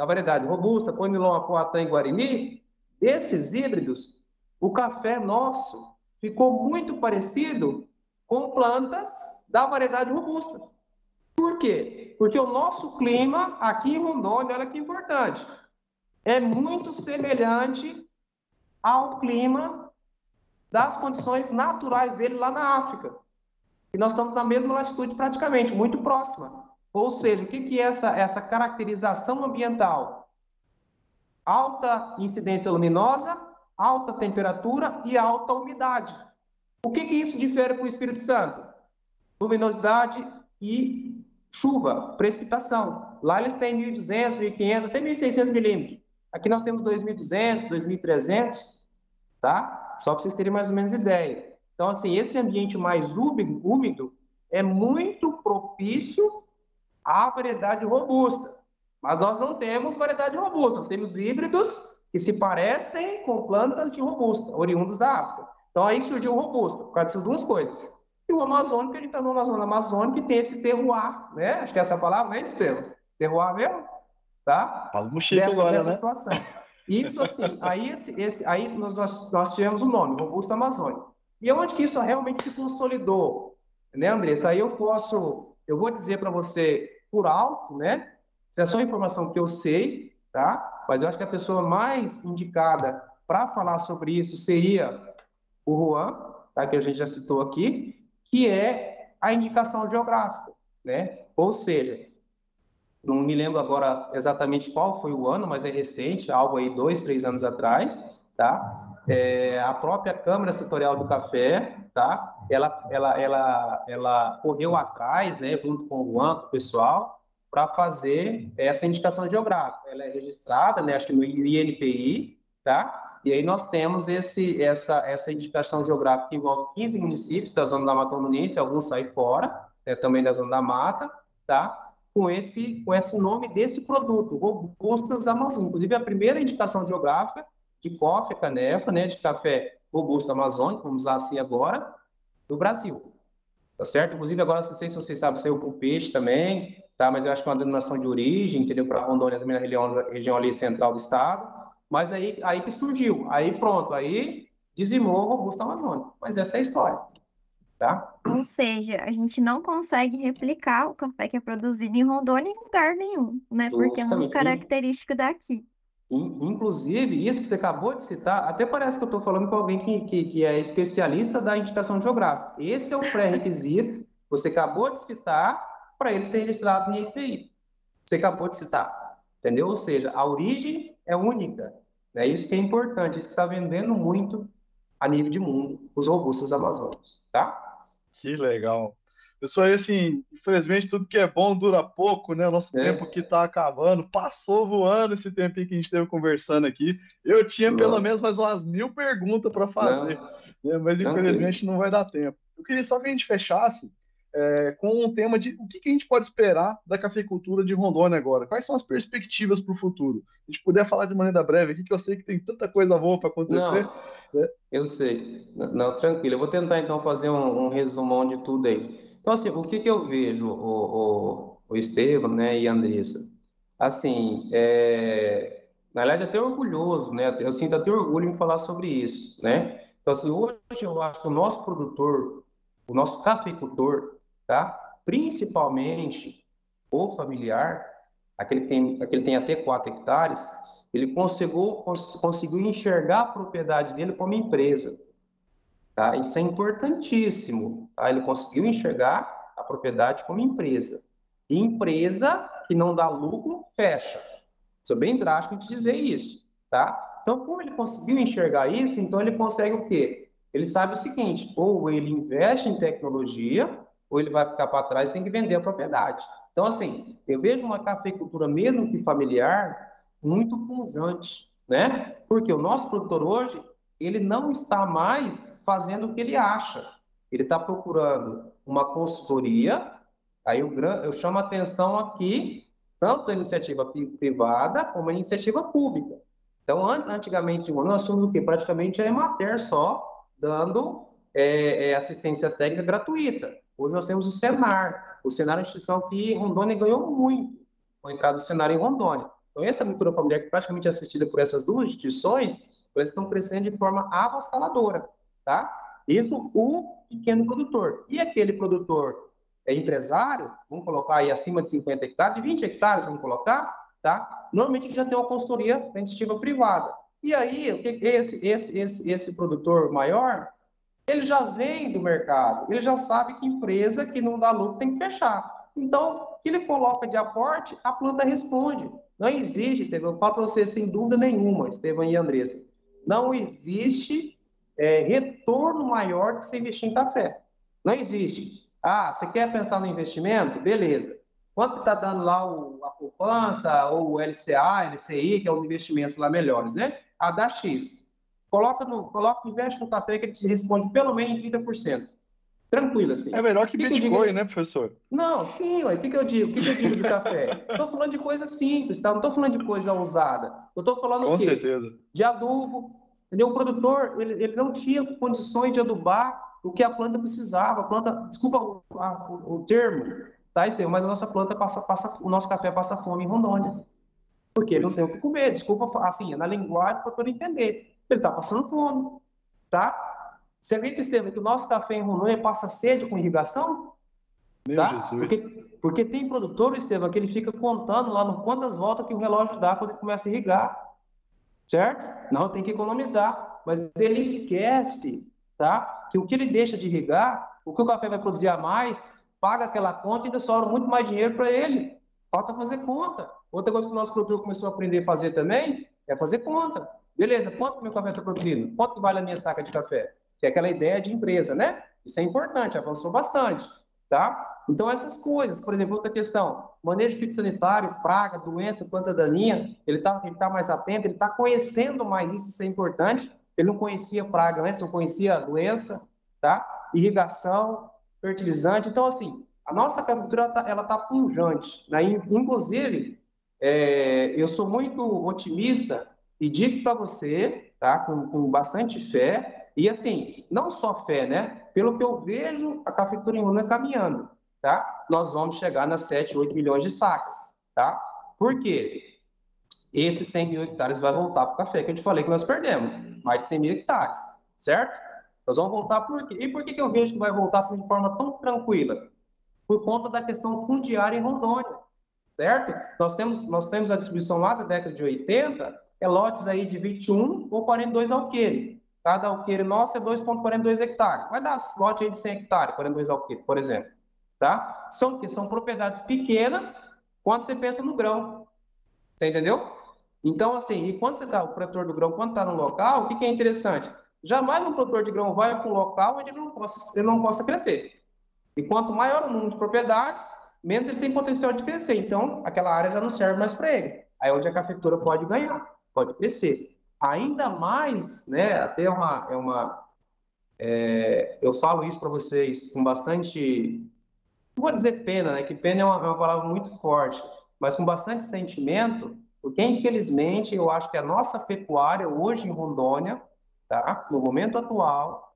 da variedade robusta, Conilon, Apoatã e Guarani, desses híbridos, o café nosso ficou muito parecido com plantas da variedade robusta. Por quê? Porque o nosso clima aqui em Rondônia, olha que importante, é muito semelhante ao clima das condições naturais dele lá na África. E nós estamos na mesma latitude praticamente, muito próxima. Ou seja, o que, é essa, essa caracterização ambiental? Alta incidência luminosa, alta temperatura e alta umidade. O que, que isso difere com o Espírito Santo? Luminosidade e chuva, precipitação. Lá eles têm 1.200, 1.500, até 1.600 milímetros. Aqui nós temos 2.200, 2.300, tá? Só para vocês terem mais ou menos ideia. Então, assim, esse ambiente mais úmido é muito propício à variedade robusta. Mas nós não temos variedade robusta, nós temos híbridos que se parecem com plantas de robusta, oriundos da África. Então aí surgiu o robusto, por causa dessas duas coisas. E o amazônico, a gente está numa zona amazônica que tem esse terroir, né? Acho que é essa palavra, né, Estevam? Terroir mesmo? Tá? Fala chique dessa, agora, dessa né? situação. Isso assim, aí, esse, esse, aí nós, nós tivemos o nome, robusto amazônico. E onde que isso realmente se consolidou? Né, Andressa? Aí eu posso, eu vou dizer para você por alto, né? Se é só informação que eu sei, tá? Mas eu acho que a pessoa mais indicada para falar sobre isso seria o Juan, tá? Que a gente já citou aqui, que é a indicação geográfica, né? Ou seja, não me lembro agora exatamente qual foi o ano, mas é recente, algo aí dois, três anos atrás, tá? É, a própria Câmara Setorial do Café, tá? Ela, ela, ela, ela correu atrás, né, junto com o Juan, com o pessoal, para fazer essa indicação geográfica. Ela é registrada, né, acho que no INPI, tá? E aí nós temos esse, essa, essa indicação geográfica que envolve 15 municípios da zona da Mata Fluminense, alguns saem fora, né, também da zona da Mata, tá? Com esse, com esse nome desse produto, Robustas Amazônicas. Inclusive, a primeira indicação geográfica de coffee, canefa, né, de café robusto amazônico, vamos usar assim agora, do Brasil. Tá certo? Inclusive, agora, não sei se vocês sabem, saiu para o peixe também, tá? Mas eu acho que é uma denominação de origem, entendeu? Para Rondônia, também na região, região ali central do estado. Mas aí, aí que surgiu. Aí pronto, aí dizimou o robusto amazônico. Mas essa é a história. Tá? Ou seja, a gente não consegue replicar o café que é produzido em Rondônia em lugar nenhum, né? Porque é muito característico daqui. Inclusive, isso que você acabou de citar, até parece que eu estou falando com alguém que, que, que, é especialista da indicação geográfica. Esse é o pré-requisito, você acabou de citar, para ele ser registrado no INPI. Você acabou de citar, entendeu? Ou seja, a origem é única. É isso que é importante, isso que está vendendo muito a nível de mundo, os robustos amazônicos, tá? Que legal. Pessoal, e assim, infelizmente tudo que é bom dura pouco, né? O nosso é. tempo aqui tá acabando, passou voando esse tempo que a gente esteve conversando aqui. Eu tinha não. pelo menos mais umas mil perguntas para fazer, né? mas infelizmente não vai dar tempo. Eu queria só que a gente fechasse é, com um tema de o que, que, a gente pode esperar da cafeicultura de Rondônia agora. Quais são as perspectivas para o futuro? A gente puder falar de maneira breve aqui, que eu sei que tem tanta coisa boa para acontecer. Não, né? Eu sei. Não, tranquilo. Eu vou tentar então fazer um, um resumão de tudo aí. Então, assim, o que, que eu vejo, o, o, o Estevam né, e a Andressa? Assim, é, na verdade, até orgulhoso, né? Eu sinto até orgulho em falar sobre isso, né? Então, assim, hoje eu acho que o nosso produtor, o nosso cafeicultor, tá? Principalmente o familiar, aquele que tem, aquele tem até 4 hectares, ele conseguiu, conseguiu enxergar a propriedade dele como empresa. Tá? Isso é importantíssimo. Tá? Ele conseguiu enxergar a propriedade como empresa. E empresa que não dá lucro, fecha. Isso é bem drástico de dizer isso. Tá? Então, como ele conseguiu enxergar isso, então ele consegue o quê? Ele sabe o seguinte, ou ele investe em tecnologia, ou ele vai ficar para trás e tem que vender a propriedade. Então, assim, eu vejo uma cafeicultura, mesmo que familiar, muito pujante, né? Porque o nosso produtor hoje, ele não está mais fazendo o que ele acha. Ele está procurando uma consultoria, aí eu, eu chamo a atenção aqui, tanto da iniciativa privada como da iniciativa pública. Então, antigamente, nós tínhamos o quê? Praticamente a Emater só dando é, é, assistência técnica gratuita. Hoje nós temos o Senar. O Senar é uma instituição que Rondônia ganhou muito com a entrada do Senar em Rondônia. Então, essa agricultura familiar, que é praticamente é assistida por essas duas instituições, elas estão crescendo de forma avassaladora, tá? Isso o pequeno produtor. E aquele produtor é empresário, vamos colocar aí acima de 50 hectares, de 20 hectares, vamos colocar, tá? Normalmente ele já tem uma consultoria da iniciativa privada. E aí, esse, esse, esse, esse produtor maior, ele já vem do mercado, ele já sabe que empresa que não dá lucro tem que fechar. Então, o que ele coloca de aporte, a planta responde. Não existe, Estevão, eu falo para você sem dúvida nenhuma, Estevão e Andressa, não existe é, retorno maior do que você investir em café. Não existe. Ah, você quer pensar no investimento? Beleza. Quanto está dando lá o, a poupança, ou o LCA, LCI, que é os investimentos lá melhores, né? A dá X. Coloca no, coloca, investe no café que ele te responde pelo menos 30%. Tranquilo, assim. É melhor que, que Bitcoin, que né, professor? Não, sim, ué. O que, que eu digo? O que, que eu digo de café? Estou falando de coisa simples, tá? Não estou falando de coisa ousada. Eu estou falando Com certeza. De adubo. Entendeu? O produtor, ele, ele não tinha condições de adubar o que a planta precisava. A planta, desculpa o, a, o, o termo, tá, Estevam? Mas a nossa planta passa, passa, o nosso café passa fome em Rondônia. Porque ele não tem o que comer. Desculpa, assim, é na linguagem para todo entender. Ele está passando fome, tá? Você acredita, Estevam, que o nosso café em Rondônia passa sede com irrigação? Meu tá? Jesus. Porque, porque tem produtor, Estevam, que ele fica contando lá no quantas voltas que o relógio dá quando ele começa a irrigar. Certo? Não, tem que economizar. Mas ele esquece, tá? Que o que ele deixa de irrigar, o que o café vai produzir a mais, paga aquela conta e ainda sobra muito mais dinheiro para ele. Falta fazer conta. Outra coisa que o nosso produtor começou a aprender a fazer também é fazer conta. Beleza, quanto que meu café está produzindo? Quanto que vale a minha saca de café? Que é aquela ideia de empresa, né? Isso é importante, avançou bastante, tá? Então, essas coisas, por exemplo, outra questão, manejo fitossanitário, praga, doença, planta daninha, ele está ele tá mais atento, ele está conhecendo mais isso, isso é importante. Ele não conhecia praga antes, não conhecia a doença, tá? Irrigação, fertilizante. Então, assim, a nossa agricultura, ela está tá pujante. Né? Inclusive, é, eu sou muito otimista e digo para você, tá? Com, com bastante fé, e assim, não só fé, né? Pelo que eu vejo a cafeicultura caminhando, tá? Nós vamos chegar nas 7, 8 milhões de sacas, tá? Por quê? Esses 100 mil hectares vai voltar para o café, que eu te falei que nós perdemos, mais de 100 mil hectares, certo? Nós vamos voltar por quê? E por que, que eu vejo que vai voltar assim, de forma tão tranquila? Por conta da questão fundiária em Rondônia, certo? Nós temos, nós temos a distribuição lá da década de 80, é lotes aí de 21 ou 42 alqueires. Cada alqueire nosso é 2,42 hectares. Vai dar lote aí de 100 hectares, 42 alqueires, por exemplo. Tá? São que são propriedades pequenas quando você pensa no grão. Você entendeu? Então, assim, e quando você está, o produtor do grão, quando está no local, o que, que, é interessante? Jamais um produtor de grão vai para um local onde ele não, possa, ele não possa crescer. E quanto maior o número de propriedades, menos ele tem potencial de crescer. Então, aquela área já não serve mais para ele. Aí é onde a cafeicultura pode ganhar, pode crescer. Ainda mais, né, até uma, é uma é, eu falo isso para vocês com bastante, não vou dizer pena, né, que pena é uma, é uma palavra muito forte, mas com bastante sentimento, porque infelizmente eu acho que a nossa pecuária hoje em Rondônia, tá, no momento atual,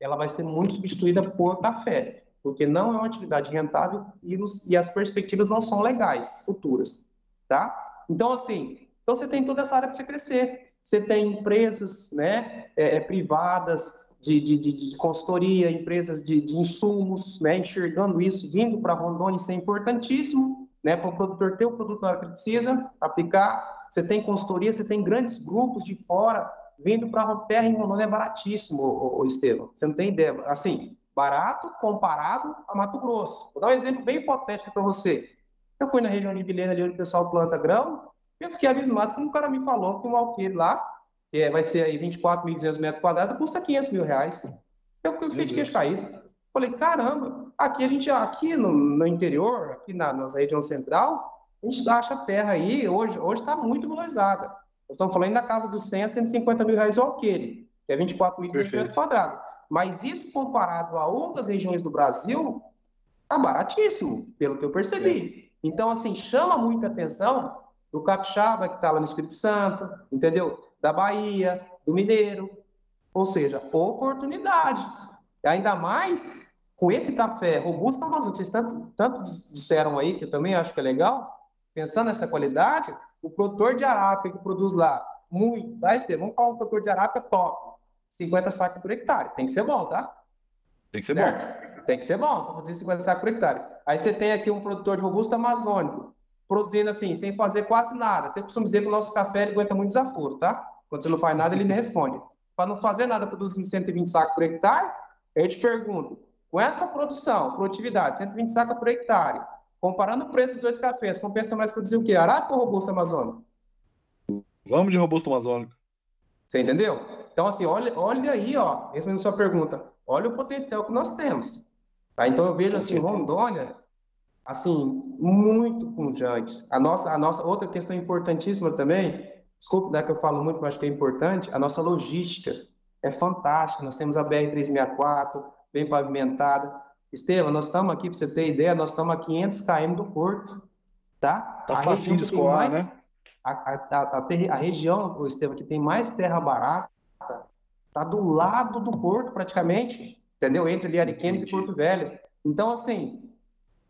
ela vai ser muito substituída por café, porque não é uma atividade rentável e, nos, e as perspectivas não são legais futuras, tá? Então assim, então você tem toda essa área para você crescer. Você tem empresas né, é, é, privadas de, de, de, de, consultoria, empresas de, de insumos, né, enxergando isso, vindo para Rondônia, isso é importantíssimo, né, para o produtor ter o produto que precisa, aplicar. Você tem consultoria, você tem grandes grupos de fora vindo para a terra em Rondônia é baratíssimo, o, o Estevam. Você não tem ideia. Assim, barato comparado a Mato Grosso. Vou dar um exemplo bem hipotético para você. Eu fui na região de Vilhena, ali onde o pessoal planta grão, eu fiquei abismado quando o cara me falou que um alqueire lá, que é, vai ser aí 24.200 metros quadrados, custa 500 mil reais. Eu, eu fiquei de queixo caído. Falei, caramba, aqui a gente, aqui no, no interior, aqui na, na região central, a gente acha terra aí, hoje está muito valorizada. Nós estamos falando da casa dos 100 a 150 mil reais o alqueire, que é 24 litros por metro quadrado. Mas isso comparado a outras regiões do Brasil, tá baratíssimo, pelo que eu percebi. É. Então, assim, chama muita atenção do capixaba que está lá no Espírito Santo, entendeu? Da Bahia, do Mineiro. Ou seja, oportunidade. Ainda mais com esse café robusto Amazônia, vocês tanto, tanto disseram aí, que eu também acho que é legal, pensando nessa qualidade, o produtor de arábia que produz lá muito, tá, Estevam? Vamos falar um produtor de arábia top, 50 sacos por hectare. Tem que ser bom, tá? Tem que ser certo? bom. Tem que ser bom, produzir 50 sacos por hectare. Aí você tem aqui um produtor de robusto amazônico, produzindo assim, sem fazer quase nada. Tem costume dizer que o nosso café ele aguenta muito desaforo, tá? Quando você não faz nada, ele nem responde. Para não fazer nada, produzindo 120 sacos por hectare, eu te pergunto, com essa produção, produtividade, 120 sacas por hectare, comparando o preço dos dois cafés, compensa mais produzir o quê? Arábica ou robusto amazônico? Vamos de robusto amazônico. Você entendeu? Então, assim, olha, olha aí, ó, respondendo a sua pergunta, olha o potencial que nós temos. Tá? Então, eu vejo, assim, Rondônia, assim, muito pungente. A nossa, a nossa outra questão importantíssima também, desculpe, né, que eu falo muito, mas acho que é importante, a nossa logística é fantástica. Nós temos a BR-364, bem pavimentada. Estevam, nós estamos aqui, para você ter ideia, nós estamos a 500 km do porto, tá? Tá a fácil de escoar, mais... né? a, a, a, a região, Estevam, que tem mais terra barata, está do lado do porto, praticamente, entendeu? Entre ali Ariquemes e Porto Velho. Então, assim,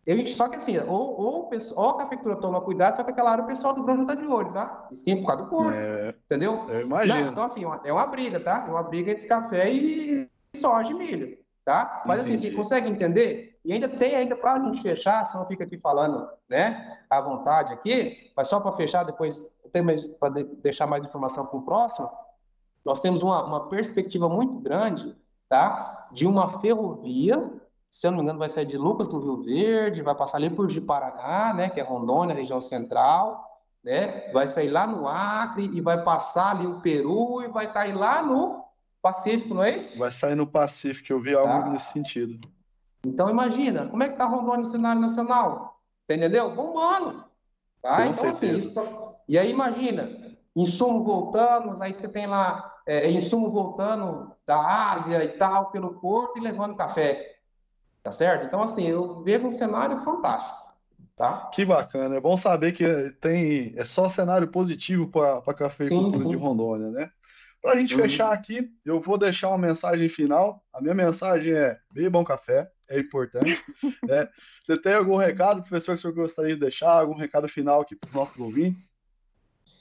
eu, só que assim, ou, ou, ou a cafeitura toma cuidado, só que aquela área o pessoal do Grão está de olho, tá? Esquema por causa do porto, é, entendeu? Eu imagino. Não, então, assim, é uma briga, tá? É uma briga entre café e soja e milho, tá? Mas, Entendi. assim, você consegue entender? E ainda tem, ainda para a gente fechar, se não fica aqui falando, né, à vontade aqui, mas só para fechar, depois, para deixar mais informação para o próximo, nós temos uma, uma perspectiva muito grande, tá, de uma ferrovia, se eu não me engano, vai sair de Lucas do Rio Verde, vai passar ali por Paraná, né, que é Rondônia, região central, né, vai sair lá no Acre e vai passar ali o Peru e vai cair lá no Pacífico, não é isso? Vai sair no Pacífico, eu vi algo tá. nesse sentido. Então, imagina, como é que está Rondônia no cenário nacional? Você entendeu? Bombando. Tá? Com então, assim, certeza. assim, isso... E aí, imagina, insumo voltando, aí você tem lá é, insumo voltando da Ásia e tal, pelo porto e levando café. Tá certo? Então, assim, eu vejo um cenário fantástico. Tá? Que bacana. É bom saber que tem é só cenário positivo para a cafeicultura de Rondônia, né? Para a gente uhum. fechar aqui, eu vou deixar uma mensagem final. A minha mensagem é: bebam café, é importante. né? Você tem algum recado, professor, que o senhor gostaria de deixar? Algum recado final aqui para os nossos ouvintes?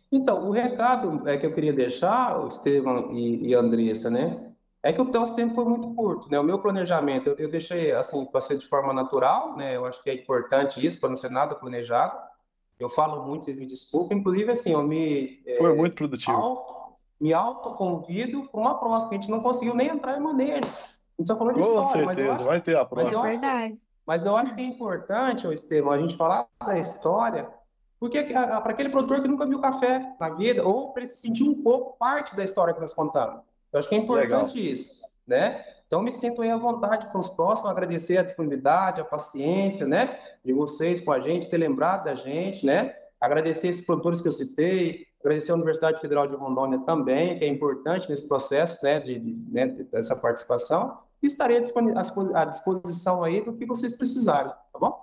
Então, o recado é que eu queria deixar, o Estevam e, e a Andressa, né? É que o nosso tempo foi muito curto, né? O meu planejamento, eu, eu deixei assim para ser de forma natural, né? Eu acho que é importante isso para não ser nada planejado. Eu falo muito, vocês me desculpem. Inclusive, assim, eu me foi é, muito produtivo. Auto, me autoconvido para uma próxima, que a gente não conseguiu nem entrar em manejo. A gente só falou de Com história, certeza, mas eu acho, vai ter a próxima. Mas Verdade. mas eu acho que é importante, Estevam, a gente falar da história, porque para aquele produtor que nunca viu café na vida, ou para ele se sentir um pouco parte da história que nós contamos. Eu acho que é importante Legal. isso, né? Então, me sinto aí à vontade para os próximos, agradecer a disponibilidade, a paciência, né, de vocês com a gente, ter lembrado da gente, né? Agradecer esses produtores que eu citei, Agradecer à Universidade Federal de Rondônia também, que é importante nesse processo né, de, de né, dessa participação. E estarei à disposição aí do que vocês precisarem, tá bom?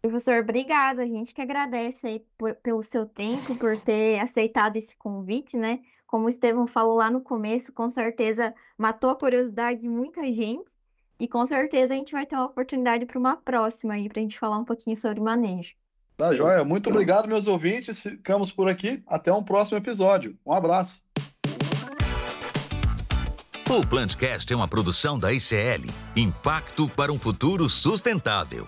Professor, obrigada. A gente que agradece aí por, pelo seu tempo, por ter aceitado esse convite, né? Como o Estevão falou lá no começo, com certeza matou a curiosidade de muita gente. E com certeza a gente vai ter uma oportunidade para uma próxima aí, para a gente falar um pouquinho sobre manejo. Tá joia. Muito obrigado, meus ouvintes. Ficamos por aqui. Até um próximo episódio. Um abraço. O Plantcast é uma produção da ICL Impacto para um Futuro Sustentável.